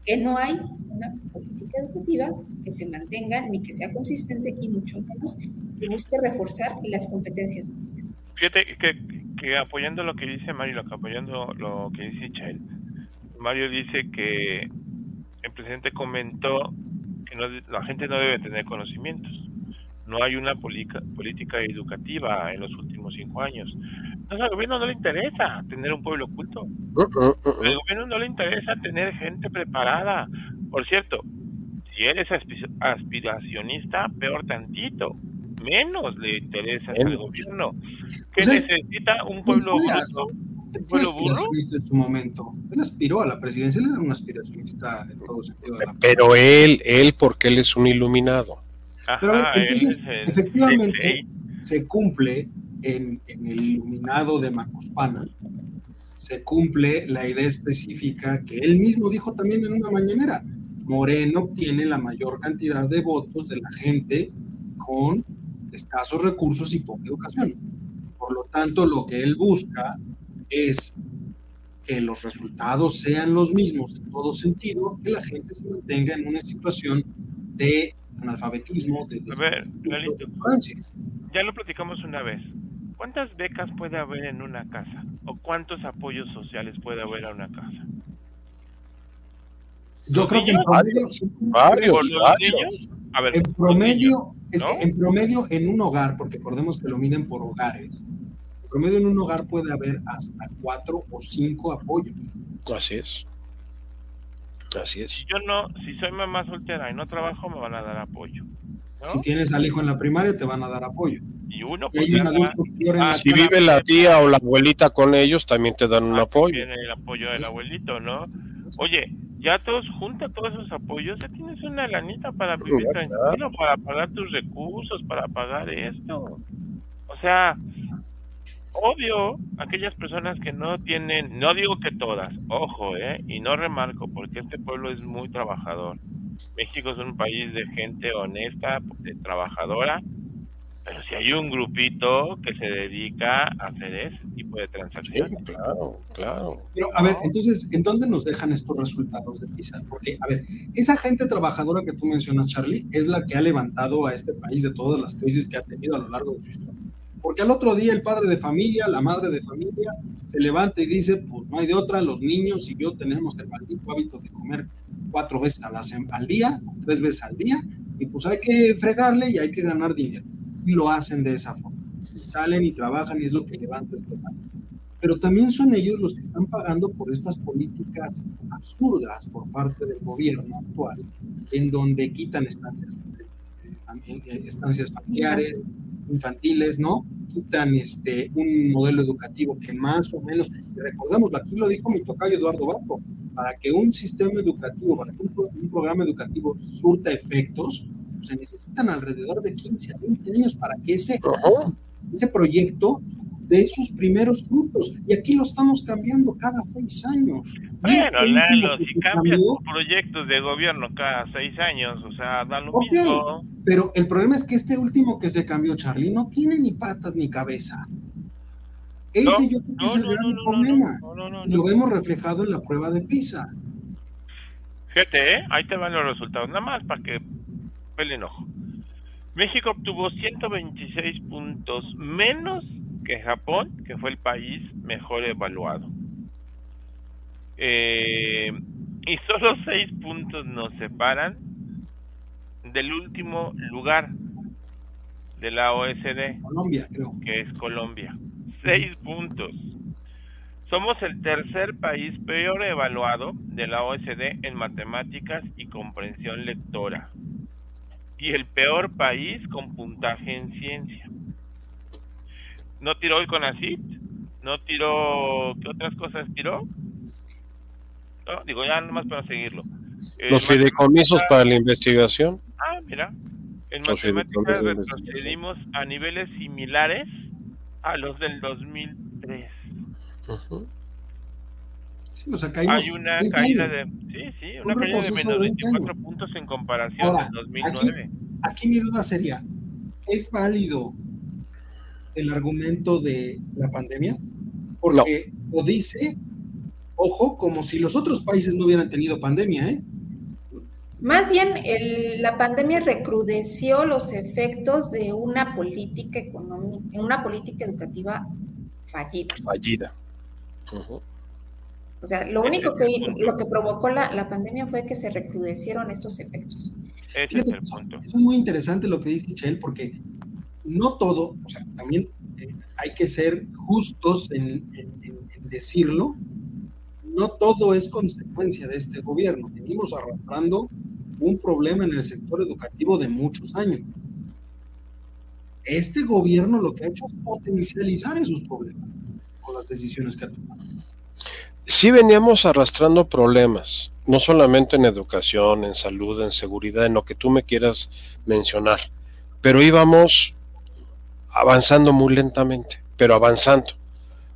Que no hay una política educativa que se mantenga ni que sea consistente y mucho menos que busque reforzar las competencias básicas.
Fíjate que, apoyando lo que dice Mario, apoyando lo que dice Chael, Mario dice que el presidente comentó que la gente no debe tener conocimientos no hay una política educativa en los últimos cinco años. Entonces al gobierno no le interesa tener un pueblo oculto. Uh, uh, uh, al gobierno no le interesa tener gente preparada. Por cierto, si él es aspiracionista, peor tantito. Menos le interesa al gobierno. ¿Qué necesita un pueblo oculto?
¿Un pueblo burro? en su momento. Él aspiró a la presidencia, él era un aspiracionista en todo sentido.
Pero él, él, porque él es un iluminado.
Pero entonces, efectivamente, se cumple en, el iluminado de Macuspana, se cumple la idea específica que él mismo dijo también en una mañanera. Moreno tiene la mayor cantidad de votos de la gente con escasos recursos y poca educación. Por lo tanto, lo que él busca es que los resultados sean los mismos en todo sentido, que la gente se mantenga en una situación de analfabetismo, de,
A ver, ya lo platicamos una vez. ¿Cuántas becas puede haber en una casa? ¿O cuántos apoyos sociales puede haber en una casa?
Yo creo que en promedio,
varios, varios.
A ver, en promedio, es que en promedio en un hogar, porque recordemos que lo miden por hogares, en promedio en un hogar puede haber hasta cuatro o cinco apoyos.
Así es. Así es.
Si yo no, si soy mamá soltera y no trabajo, me van a dar apoyo.
Si tienes al hijo en la primaria, te van a dar apoyo.
Y uno,
y adulto
ah, si vive la tía o la abuelita con ellos, también te dan un ah, apoyo.
Tiene el apoyo del abuelito, ¿no? Oye, ya todos junta todos esos apoyos, ya tienes una lanita para vivir tranquilo, para pagar tus recursos, para pagar esto. O sea, obvio, aquellas personas que no tienen, no digo que todas, ojo, eh, y no remarco porque este pueblo es muy trabajador. México es un país de gente honesta, de trabajadora, pero si hay un grupito que se dedica a hacer ese tipo de transacciones.
claro, claro.
Pero a ver, entonces, ¿en dónde nos dejan estos resultados de PISA? Porque, a ver, esa gente trabajadora que tú mencionas, Charlie, es la que ha levantado a este país de todas las crisis que ha tenido a lo largo de su historia. Porque al otro día el padre de familia, la madre de familia, se levanta y dice, pues no hay de otra, los niños y yo tenemos el maldito hábito de comer cuatro veces al día, tres veces al día, y pues hay que fregarle y hay que ganar dinero y lo hacen de esa forma. salen y trabajan y es lo que levanta este país. Pero también son ellos los que están pagando por estas políticas absurdas por parte del gobierno actual, en donde quitan estancias, eh, estancias familiares, infantiles, ¿no? Quitan este, un modelo educativo que más o menos, recordemos, aquí lo dijo mi tocayo Eduardo Barco, para que un sistema educativo, para que un programa educativo surta efectos, se necesitan alrededor de 15 a 20 años para que ese, ese proyecto dé sus primeros frutos. Y aquí lo estamos cambiando cada seis años.
Bueno, este Lalo, si cambias proyectos de gobierno cada seis años, o sea, da lo mismo.
Pero el problema es que este último que se cambió, Charlie, no tiene ni patas ni cabeza. Ese yo creo que es el gran problema. Lo vemos reflejado en la prueba de PISA.
Fíjate, ¿eh? ahí te van los resultados, nada más para que el enojo. México obtuvo 126 puntos menos que Japón, que fue el país mejor evaluado. Eh, y solo 6 puntos nos separan del último lugar de la OSD.
Colombia, creo.
Que es Colombia. 6 puntos. Somos el tercer país peor evaluado de la OSD en matemáticas y comprensión lectora y el peor país con puntaje en ciencia. ¿No tiró el CONACIT? ¿No tiró... ¿Qué otras cosas tiró? No, digo, ya nomás para seguirlo.
Los fideicomisos para la investigación.
Ah, mira. En matemáticas retrocedimos a niveles similares a los del 2003. Hay una caída de, sí, sí, una caída de menos 24 puntos en comparación Ahora, 2009.
Aquí, mi duda sería, ¿es válido el argumento de la pandemia? Porque lo dice, ojo, como si los otros países no hubieran tenido pandemia, ¿eh?
Más bien, la pandemia recrudeció los efectos de una política económica, una política educativa fallida.
Fallida.
O sea, lo único que, lo que provocó la, la pandemia fue que se recrudecieron estos efectos.
Ese es el punto.
es muy interesante lo que dice Chel, porque no todo, o sea, también eh, hay que ser justos en, decirlo, no todo es consecuencia de este gobierno. Venimos arrastrando un problema en el sector educativo de muchos años. Este gobierno lo que ha hecho es potencializar esos problemas con las decisiones que ha tomado
sí veníamos arrastrando problemas, no solamente en educación, en salud, en seguridad, en lo que tú me quieras mencionar, pero íbamos avanzando muy lentamente, pero avanzando.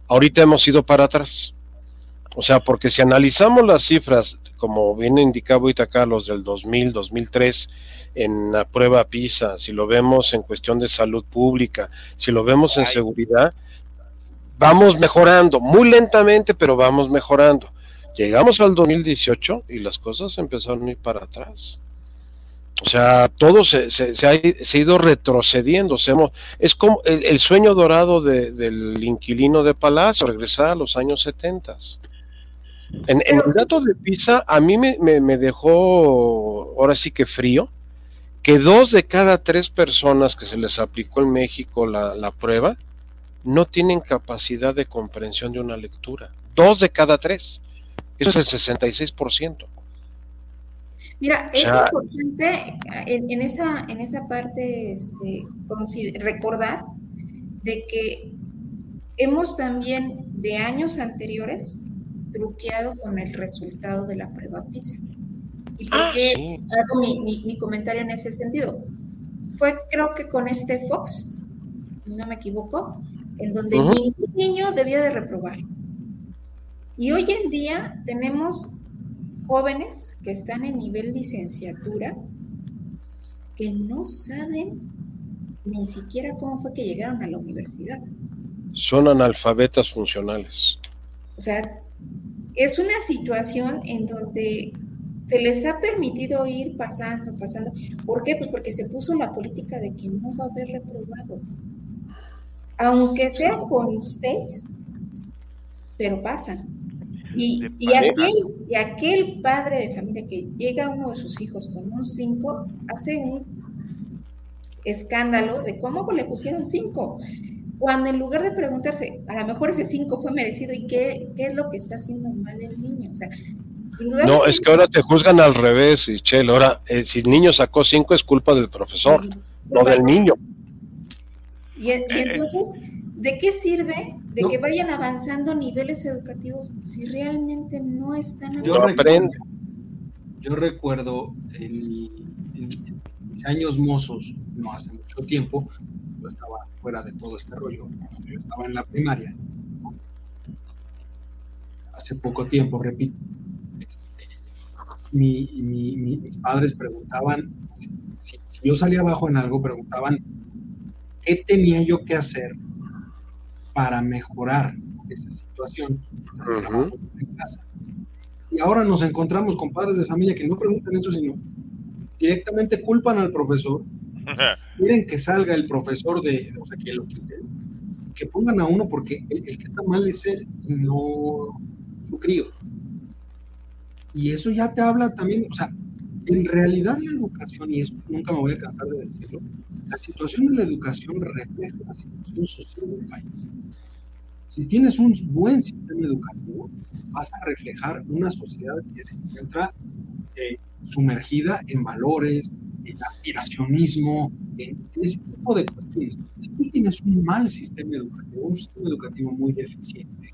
Ahorita hemos ido para atrás. O sea, porque si analizamos las cifras, como bien indicaba ahorita Carlos, del 2000, 2003, en la prueba PISA, si lo vemos en cuestión de salud pública, si lo vemos en seguridad, vamos mejorando, muy lentamente, pero vamos mejorando. Llegamos al 2018 y las cosas empezaron a ir para atrás. O sea, todo se, se, ha, ido retrocediendo. es como el, sueño dorado del inquilino de Palacio, regresar a los años 70. En, el dato de PISA a mí me, me, dejó ahora sí que frío, que dos de cada tres personas que se les aplicó en México la prueba no tienen capacidad de comprensión de una lectura. Dos de cada tres. Eso es el 66%.
Mira, es importante en, esa, en esa parte este, recordar de que hemos también de años anteriores truqueado con el resultado de la prueba PISA. ¿Y por ah, qué hago mi, comentario en ese sentido? Fue creo que con este Fox, si no me equivoco, en donde ningún niño debía de reprobar. Y hoy en día tenemos jóvenes que están en nivel licenciatura que no saben ni siquiera cómo fue que llegaron a la universidad.
Son analfabetas funcionales.
O sea, es una situación en donde se les ha permitido ir pasando, pasando. ¿Por qué? Pues porque se puso la política de que no va a haber reprobados. Aunque sea con seis, pero pasan. Y, aquel, y aquel padre de familia que llega a uno de sus hijos con un 5 hace un escándalo de cómo le pusieron 5. Cuando en lugar de preguntarse, a lo mejor ese 5 fue merecido y qué, qué es lo que está haciendo mal el niño. O sea,
no, es que ahora te juzgan al revés, Chel. Ahora, eh, si el niño sacó 5 es culpa del profesor, no del niño.
Y, y entonces ¿De qué sirve de que vayan avanzando niveles educativos si realmente no están
yo recuerdo, yo recuerdo en, mis años mozos, no hace mucho tiempo, yo estaba fuera de todo este rollo, yo estaba en la primaria. Hace poco tiempo, repito, este, mis padres preguntaban, si yo salía abajo en algo, preguntaban, ¿qué tenía yo que hacer para mejorar esa situación. Y ahora nos encontramos con padres de familia que no preguntan eso, sino directamente culpan al profesor, [LAUGHS] quieren que salga el profesor de, o sea, que lo quiten, que pongan a uno porque el, que está mal es él, no su crío. Y eso ya te habla también, o sea, en realidad la educación, y eso nunca me voy a cansar de decirlo, la situación de la educación refleja la situación social del país. Si tienes un buen sistema educativo, vas a reflejar una sociedad que se encuentra eh, sumergida en valores, en aspiracionismo, en, ese tipo de cuestiones. Si tú tienes un mal sistema educativo, un sistema educativo muy deficiente,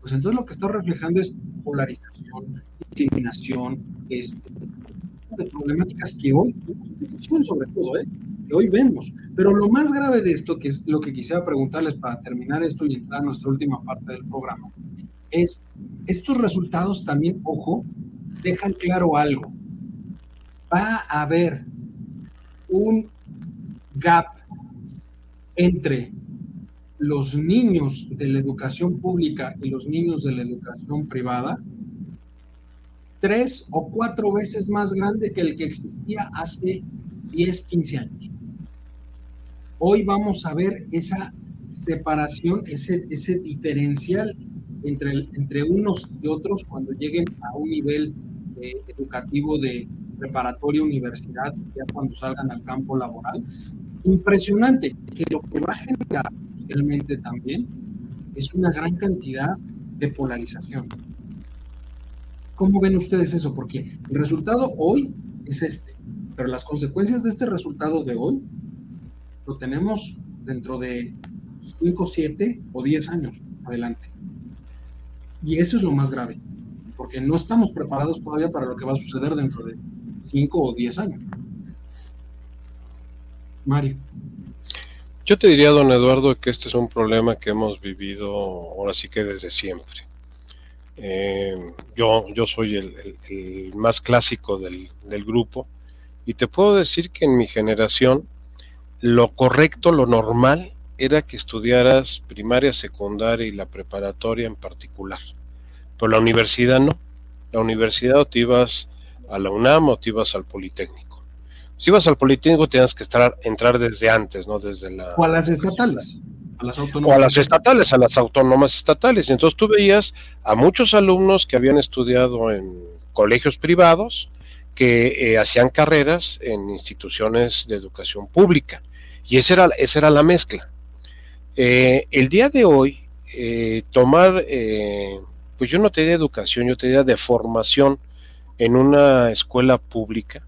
pues entonces lo que está reflejando es polarización, discriminación, este, de problemáticas que hoy, sobre todo, ¿eh? hoy vemos. Pero lo más grave de esto, que es lo que quisiera preguntarles para terminar esto y entrar a nuestra última parte del programa, es estos resultados también, ojo, dejan claro algo. Va a haber un gap entre los niños de la educación pública y los niños de la educación privada tres o cuatro veces más grande que el que existía hace 10, 15 años. Hoy vamos a ver esa separación, ese, ese diferencial entre, entre unos y otros cuando lleguen a un nivel educativo de preparatoria, universidad, ya cuando salgan al campo laboral. Impresionante, que lo que va a generar realmente también es una gran cantidad de polarización. ¿Cómo ven ustedes eso? Porque el resultado hoy es este, pero las consecuencias de este resultado de hoy lo tenemos dentro de 5, 7 o 10 años adelante. Y eso es lo más grave, porque no estamos preparados todavía para lo que va a suceder dentro de 5 o 10 años. Mario.
Yo te diría, don Eduardo, que este es un problema que hemos vivido ahora sí que desde siempre. Eh, yo, yo soy el, más clásico del, del, grupo y te puedo decir que en mi generación lo correcto, lo normal, era que estudiaras primaria, secundaria y la preparatoria en particular. Pero la universidad no. La universidad o te ibas a la UNAM o te ibas al Politécnico. Si ibas al Politécnico tenías que estar, entrar desde antes, ¿no? Desde la...
O a las estatales. A las
o
autónomas.
a las estatales, a las autónomas estatales. Entonces tú veías a muchos alumnos que habían estudiado en colegios privados que eh, hacían carreras en instituciones de educación pública. Y esa era, esa era la mezcla. Eh, el día de hoy, eh, tomar, eh, pues yo no te diría educación, yo te diría de formación en una escuela pública,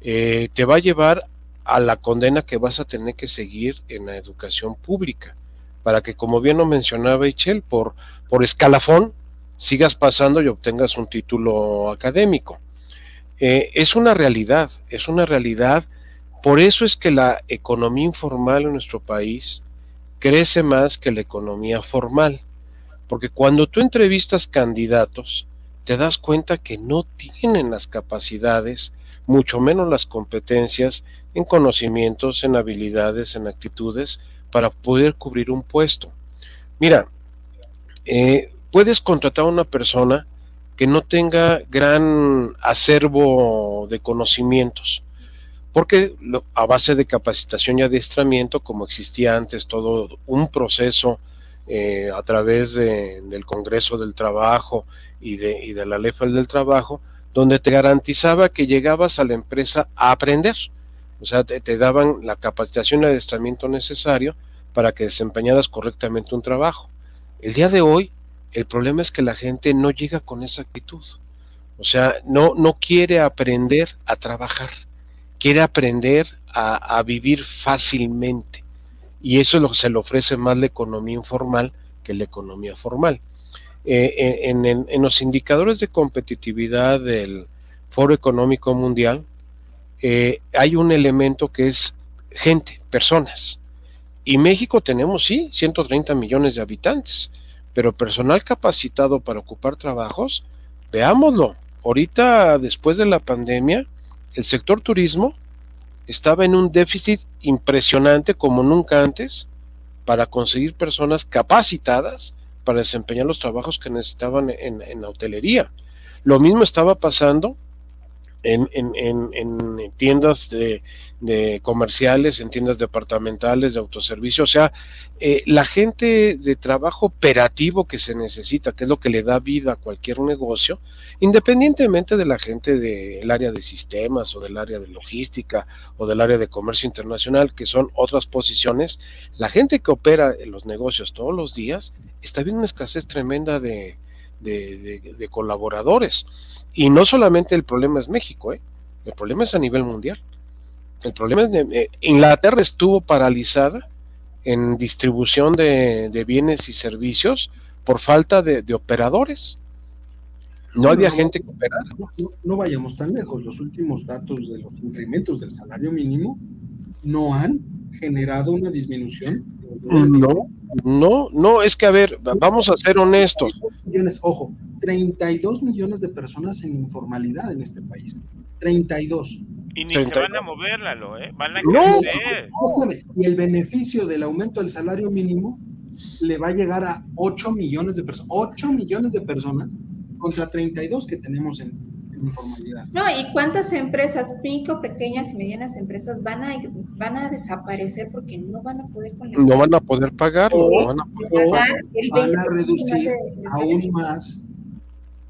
te va a llevar a la condena que vas a tener que seguir en la educación pública, para que, como bien lo mencionaba Ichel, por, por escalafón sigas pasando y obtengas un título académico. Eh, es una realidad, es una realidad. Por eso es que la economía informal en nuestro país crece más que la economía formal. Porque cuando tú entrevistas candidatos, te das cuenta que no tienen las capacidades, mucho menos las competencias en conocimientos, en habilidades, en actitudes, para poder cubrir un puesto. Mira, eh, puedes contratar a una persona que no tenga gran acervo de conocimientos, porque a base de capacitación y adiestramiento, como existía antes todo un proceso eh, a través de, del Congreso del Trabajo y de, y de la Ley Federal del Trabajo, donde te garantizaba que llegabas a la empresa a aprender. O sea, te, daban la capacitación y adiestramiento necesario para que desempeñaras correctamente un trabajo. El día de hoy, el problema es que la gente no llega con esa actitud. O sea, no, no quiere aprender a trabajar, quiere aprender a, a vivir fácilmente. Y eso es lo que se le ofrece más la economía informal que la economía formal. Eh, en, los indicadores de competitividad del Foro Económico Mundial eh, hay un elemento que es gente, personas. Y México tenemos, sí, 130 millones de habitantes, pero personal capacitado para ocupar trabajos, veámoslo. Ahorita, después de la pandemia, el sector turismo estaba en un déficit impresionante como nunca antes para conseguir personas capacitadas para desempeñar los trabajos que necesitaban en, en la hotelería. Lo mismo estaba pasando en, en, en tiendas de, de, comerciales, en tiendas departamentales, de autoservicio. O sea, eh, la gente de trabajo operativo que se necesita, que es lo que le da vida a cualquier negocio, independientemente de la gente del área de sistemas o del área de logística o del área de comercio internacional, que son otras posiciones, la gente que opera en los negocios todos los días está viendo una escasez tremenda de, de, de, de colaboradores. Y no solamente el problema es México, ¿eh? el problema es a nivel mundial. El problema es que eh, Inglaterra estuvo paralizada en distribución de, de, bienes y servicios por falta de, de operadores. No, no había no, gente que operara.
No, no, vayamos tan lejos. Los últimos datos de los incrementos del salario mínimo no han generado una disminución.
No, no, no, es que a ver, vamos a ser honestos.
Millones, ojo, 32 millones de personas en informalidad en este país. 32.
Y ni 32. se van a mover, Lalo, ¿eh? Van a
no, crecer. Y el beneficio del aumento del salario mínimo le va a llegar a 8 millones de personas. 8 millones de personas contra 32 que tenemos en, en informalidad.
No, ¿y cuántas empresas, micro, pequeñas y medianas empresas van a, van a desaparecer porque no van a poder
con la No van a poder pagar,
o,
no van a poder
pagar. Van a reducir de, de aún más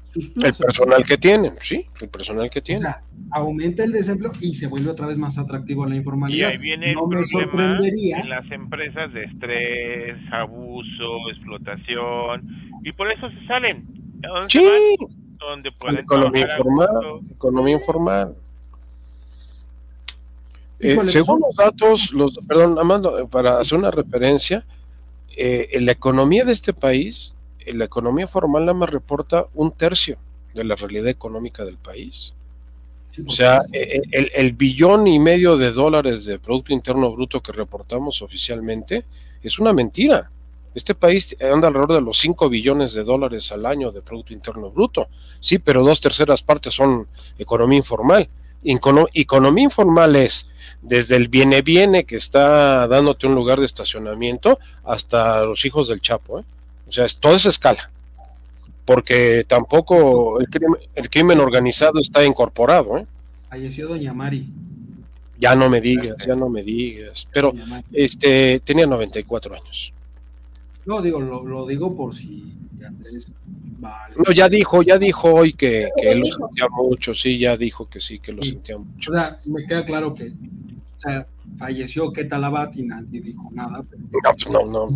sus plazos. El personal que tienen, sí, el personal que tienen.
O sea, aumenta el desempleo y se vuelve otra vez más atractivo la informalidad.
Y ahí viene
no me sorprendería.
En las empresas de estrés, abuso, explotación, y por eso se salen.
¿A dónde sí. se van? Donde pueden economía informal, economía informal. Eh, según los datos, los, perdón, Amando, para hacer una referencia, eh, en la economía de este país, en la economía formal nada más reporta un tercio de la realidad económica del país. Sí, o sea, eh, el, el, billón y medio de dólares de Producto Interno Bruto que reportamos oficialmente es una mentira. Este país anda alrededor de los 5 billones de dólares al año de Producto Interno Bruto. Sí, pero dos terceras partes son economía informal. Econo economía informal es desde el viene viene que está dándote un lugar de estacionamiento hasta los hijos del Chapo. ¿eh? O sea, es toda esa escala. Porque tampoco el crimen, el crimen organizado está incorporado. ¿eh?
Falleció Doña Mari.
Ya no me digas, ya no me digas. Pero este tenía 94 años.
No, digo, lo, lo digo por si Andrés
no, ya dijo, ya dijo hoy que, que él lo sentía mucho, sí, ya dijo que sí, que lo sentía mucho.
O sea, me queda claro que, o sea, falleció Ketalabat y nadie dijo nada. Pero
no, pues no, no,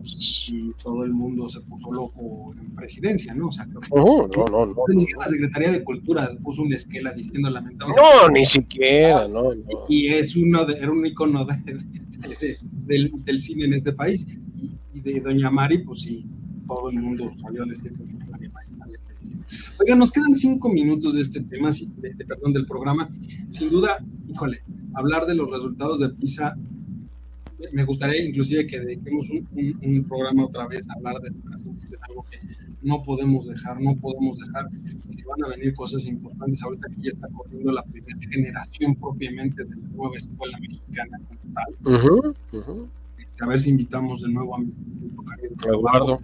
pues. Y todo el mundo se puso loco en presidencia, ¿no? O sea, creo que
no, no, no, no.
Ni siquiera la Secretaría de Cultura puso una esquela diciendo lamentable.
No, ni siquiera, no,
Y es uno de, era un icono de, del, del, cine en este país. De Doña Mari, pues sí, todo el mundo salió a decir que Oiga, nos quedan cinco minutos de este tema, de, perdón, del programa. Sin duda, híjole, hablar de los resultados de PISA, me gustaría inclusive que dediquemos un, programa otra vez a hablar de es algo que no podemos dejar, no podemos dejar. Y si van a venir cosas importantes ahorita que ya está corriendo la primera generación propiamente de la nueva escuela mexicana como tal. Este, a ver si invitamos de nuevo a mi
Eduardo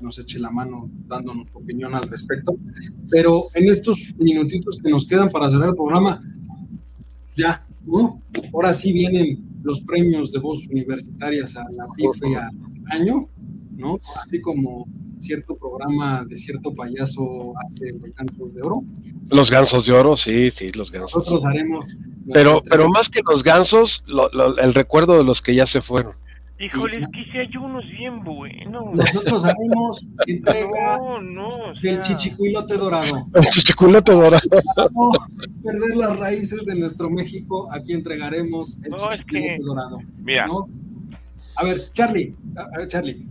nos eche la mano dándonos su opinión al respecto. Pero en estos minutitos que nos quedan para cerrar el programa, ya, ¿no? Ahora sí vienen los premios de voz universitarias a la PIFE al año, ¿no? Así como cierto programa de cierto payaso hace los gansos de oro.
Los gansos de oro, sí, sí, los gansos.
Nosotros haremos.
Pero, pero más que los gansos, el recuerdo de los que ya se fueron.
Híjole, es que si hay unos bien buenos.
Nosotros haremos [LAUGHS] entrega del chichicuilote dorado. [LAUGHS]
El chichicuilote dorado. [LAUGHS]
No perder las raíces de nuestro México, aquí entregaremos el chichicuilote dorado.
Mira.
A ver, Charlie, a ver, Charlie.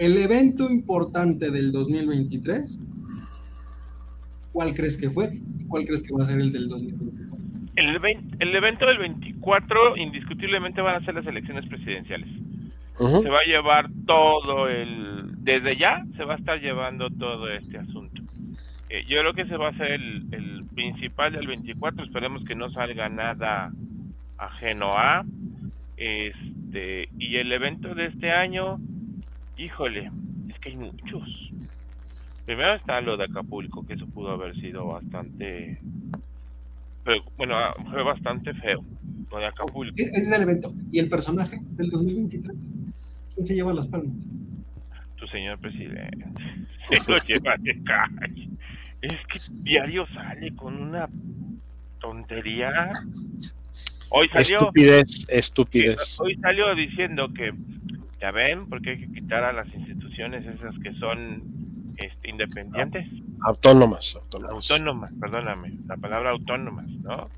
El evento importante del 2023, ¿cuál crees que fue? ¿Y cuál crees que va a ser el del 2024?
el, evento del 24 indiscutiblemente van a ser las elecciones presidenciales. Se va a llevar todo el... Desde ya se va a estar llevando todo este asunto. Eh, yo creo que se va a ser el, principal del 24. Esperemos que no salga nada ajeno a. Este, y el evento de este año, híjole, es que hay muchos. Primero está lo de Acapulco, que eso pudo haber sido bastante pero bueno, ah, fue bastante feo lo de Acapulco.
Ese es el evento. ¿Y el personaje del 2023? ¿Quién se lleva las palmas?
Tu señor presidente. [LAUGHS] Se lo lleva de calle. Es que diario sale con una tontería. Hoy salió.
Estupidez, estupidez.
Hoy salió diciendo que, ya ven, porque hay que quitar a las instituciones esas que son este, independientes.
Autónomas,
autónomas. perdóname, la palabra autónomas, ¿no?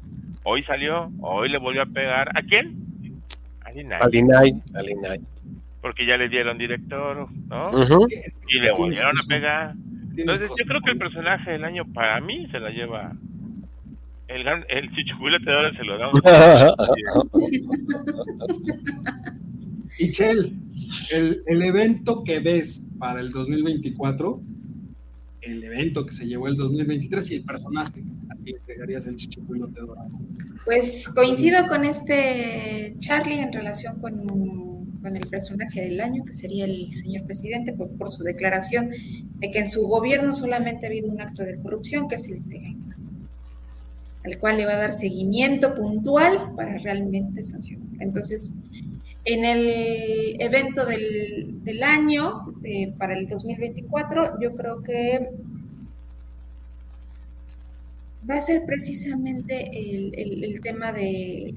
Hoy salió, hoy le volvió a pegar, ¿a quién?
Al INAI. Al INAI,
Porque ya le dieron director, ¿no? Y le volvieron a pegar. Entonces yo creo que el personaje del año para mí se la lleva el, el chichuculete de se lo da
y [LAUGHS] [LAUGHS] Chel, el, el evento que ves para el 2024 el evento que se llevó el 2023 y el personaje a quien le entregarías el chichicuilote dorado.
Pues coincido con este Charlie en relación con, con, el personaje del año, que sería el señor presidente, por, por, su declaración de que en su gobierno solamente ha habido un acto de corrupción, que es el de al cual le va a dar seguimiento puntual para realmente sancionar. Entonces, en el evento del, del año, eh, para el 2024, yo creo que va a ser precisamente el, el, tema de,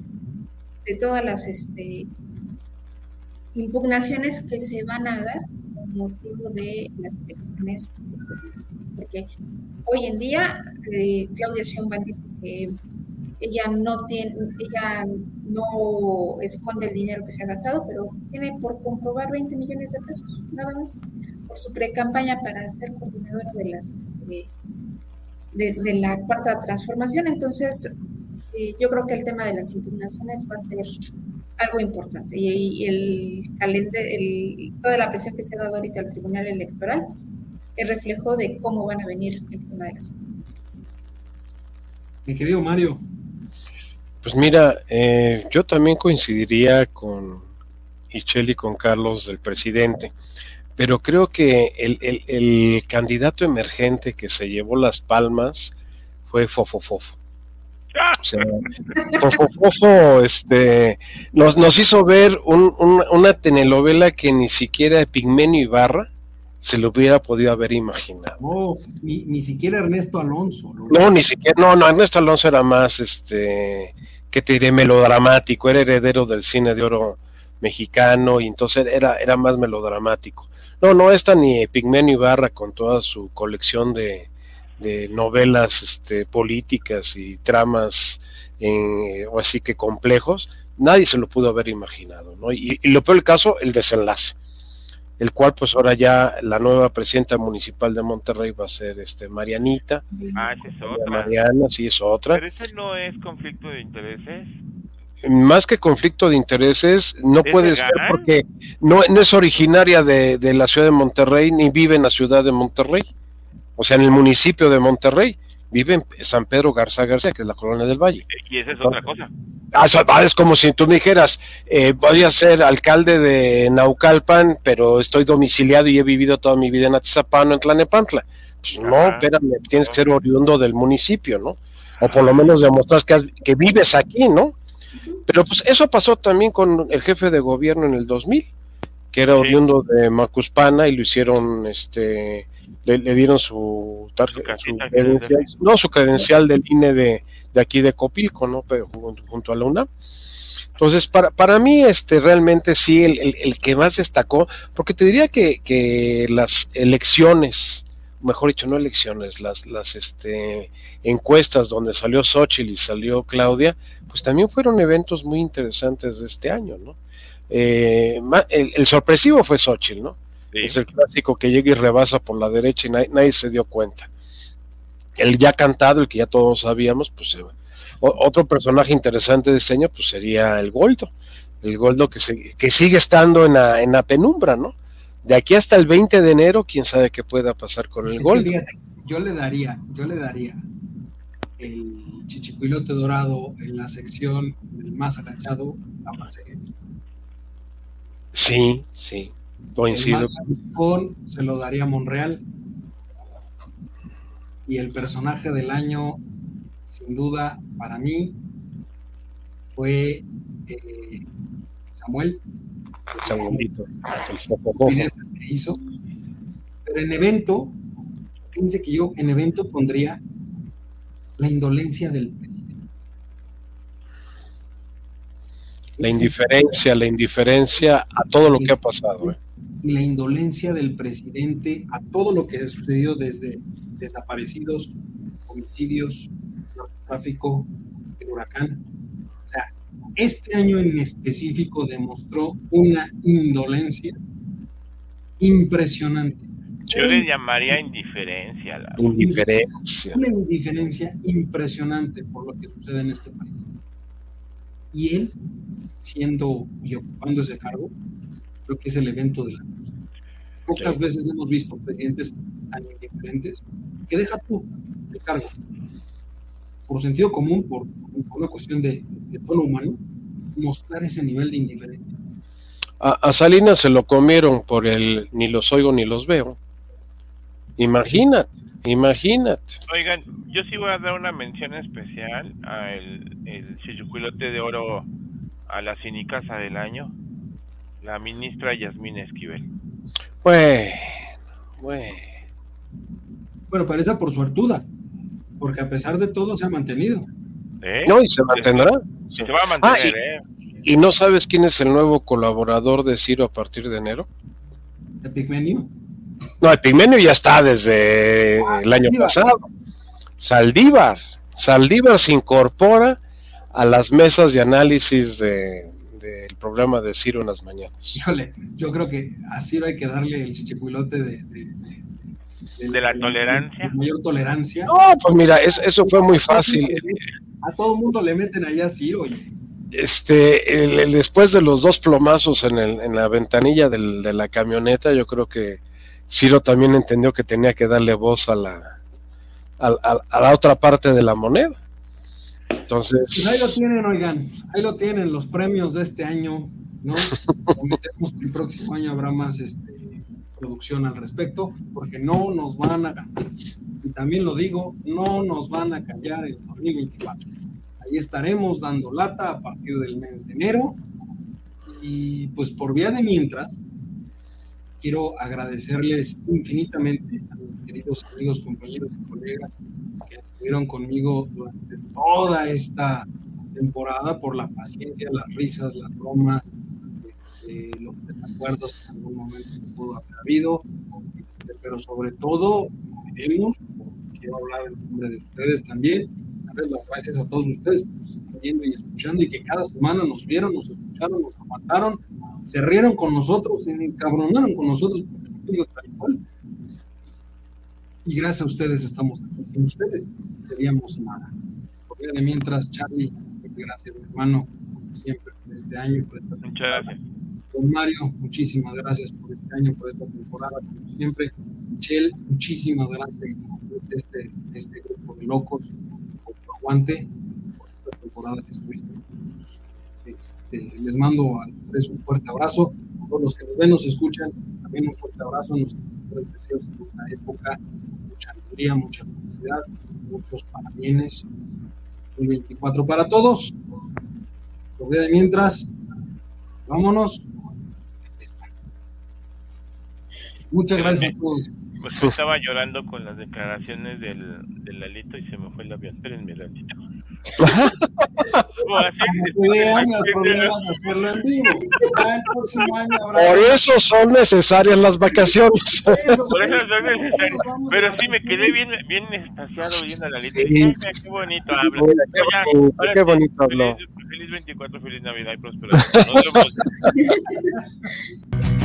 de, todas las este, impugnaciones que se van a dar con motivo de las elecciones. Porque hoy en día, eh, Claudia Sheinbaum dice que ella no tiene, ella no esconde el dinero que se ha gastado, pero tiene por comprobar 20 millones de pesos, nada más, por su pre-campaña para ser coordinadora de las este, de, la cuarta transformación. Entonces, eh, yo creo que el tema de las impugnaciones va a ser algo importante. Y, el calendario, toda la presión que se ha dado ahorita al Tribunal Electoral es reflejo de cómo van a venir el tema de las impugnaciones.
Mi querido Mario,
pues mira, eh, yo también coincidiría con Michelle y con Carlos del presidente, pero creo que el, candidato emergente que se llevó las palmas fue Fofo Fofo. O sea, este, nos, nos hizo ver una telenovela que ni siquiera Pigmenio Ibarra se lo hubiera podido haber imaginado.
No, ni, siquiera Ernesto Alonso.
No, ni siquiera, no, no, Ernesto Alonso era más, este, que te diré, melodramático, era heredero del cine de oro mexicano y entonces era, era más melodramático. No, no está ni Pigmenio Ibarra con toda su colección de, de novelas este, políticas y tramas eh, o así que complejos, nadie se lo pudo haber imaginado, ¿no? Y, y lo peor del caso, el desenlace el cual pues ahora ya la nueva presidenta municipal de Monterrey va a ser este Marianita.
Ah, esa es otra.
Mariana, sí es otra.
Pero ese no es conflicto de intereses.
Más que conflicto de intereses, no puede ser porque no, no es originaria de, de, la ciudad de Monterrey ni vive en la ciudad de Monterrey, o sea, en el municipio de Monterrey vive en San Pedro Garza García, que es la colonia del Valle.
Y esa es otra cosa.
Ah, ah, es como si tú me dijeras, eh, voy a ser alcalde de Naucalpan, pero estoy domiciliado y he vivido toda mi vida en Atizapán en Tlanepantla. Pues no, espérame, tienes que ser oriundo del municipio, ¿no? O por lo menos demostrar que, que vives aquí, ¿no? Pero pues eso pasó también con el jefe de gobierno en el 2000, que era oriundo de Macuspana y lo hicieron este le, dieron su tarjeta, su, credencial, no, su credencial del INE de, de aquí de Copilco, ¿no? Pero, junto, a la UNAM. Entonces, para, para mí, este, realmente sí, el, el, que más destacó, porque te diría que, que las elecciones, mejor dicho, no elecciones, las, las este, encuestas donde salió Xochitl y salió Claudia, pues también fueron eventos muy interesantes de este año, ¿no? Eh, el, el, sorpresivo fue Xochitl, ¿no? Es el clásico que llega y rebasa por la derecha y nadie, se dio cuenta. El ya cantado, el que ya todos sabíamos, pues otro personaje interesante de diseño este pues sería el Goldo. El Goldo que, que sigue estando en la, en la penumbra, ¿no? De aquí hasta el 20 de enero, quién sabe qué pueda pasar con el Goldo.
yo le daría, yo le daría el chichicuilote dorado en la sección del más agachado a
Sí, sí. Coincido.
Con, se lo daría a Monreal. Y el personaje del año, sin duda, para mí, fue eh, Samuel.
Samuelito.
que hizo. Pero en evento, fíjense que yo en evento pondría la indolencia del
La indiferencia, la indiferencia a todo lo que ha pasado. ¿eh?
y la indolencia del presidente a todo lo que ha sucedido desde desaparecidos, homicidios, tráfico, el huracán. O sea, este año en específico demostró una indolencia impresionante.
Yo le llamaría indiferencia.
La... Indiferencia.
Una indiferencia impresionante por lo que sucede en este país. Y él, siendo y ocupando ese cargo, creo que es el evento de la noche. Pocas veces hemos visto presidentes tan indiferentes que deja tú el cargo. Por sentido común, por, una cuestión de, tono humano, mostrar ese nivel de indiferencia.
A, Salinas se lo comieron por el ni los oigo ni los veo. Imagínate, imagínate.
Oigan, yo sí voy a dar una mención especial al el de oro a la cinicasa del año la ministra Yasmín Esquivel.
Bueno, bueno.
Bueno, parece por suertuda, porque a pesar de todo se ha mantenido.
¿Eh? No, y se mantendrá.
Se, va a mantener, ah,
y, ¿eh? ¿Y no sabes quién es el nuevo colaborador de Ciro a partir de enero?
¿El Pigmenio?
No, el Pigmenio ya está desde ah, el año pasado. Saldívar. Saldívar se incorpora a las mesas de análisis de, del programa de Ciro en las mañanas.
Híjole, yo creo que a Ciro hay que darle el chichipuilote de,
de, la tolerancia.
mayor tolerancia.
No, pues mira, eso fue muy fácil.
A todo mundo le meten allá a Ciro,
Este, el, después de los dos plomazos en, el, en la ventanilla del, de la camioneta, yo creo que Ciro también entendió que tenía que darle voz a la, a la otra parte de la moneda. Entonces.
Pues ahí lo tienen, oigan, ahí lo tienen los premios de este año, ¿no? [LAUGHS] Prometemos que el próximo año habrá más este, producción al respecto, porque no nos van a ganar. Y también lo digo, no nos van a callar en 2024. Ahí estaremos dando lata a partir del mes de enero. Y pues por vía de mientras, quiero agradecerles infinitamente a mis queridos amigos, compañeros y colegas que estuvieron conmigo durante toda esta temporada por la paciencia, las risas, las bromas, este, los desacuerdos que en algún momento pudo haber habido, este, pero sobre todo queremos, quiero hablar en nombre de ustedes también, darles las gracias a todos ustedes que nos están viendo y escuchando y que cada semana nos vieron, nos escucharon, nos aguantaron, se rieron con nosotros, se encabronaron con nosotros, y gracias a ustedes estamos aquí. Sin ustedes seríamos nada. Porque de mientras, Charlie, gracias, mi hermano, como siempre, por este año. Por esta
Muchas gracias.
Don Mario, muchísimas gracias por este año, por esta temporada, como siempre. Michelle, muchísimas gracias por este, este grupo de locos, por tu aguante, por esta temporada que estuviste. Este, les mando a los tres un fuerte abrazo. A todos los que nos ven, nos escuchan, también un fuerte abrazo. Nuestros mejores deseos en esta época. Mucha alegría, mucha felicidad, muchos parabienes. 2024 para todos. Lo de mientras, vámonos. Muchas gracias a todos.
Pues estaba llorando con las declaraciones del, del Lalito y se me fue el avión. Espérenme, Lalito. [LAUGHS]
Por eso son necesarias las vacaciones.
Por eso son necesarias. Pero sí me quedé bien, bien extasiado viendo a Lalito.
Sí.
Qué bonito habla.
Qué
Ya,
bonito, qué habló.
Feliz, feliz 24, feliz Navidad y. Nos vemos. [LAUGHS]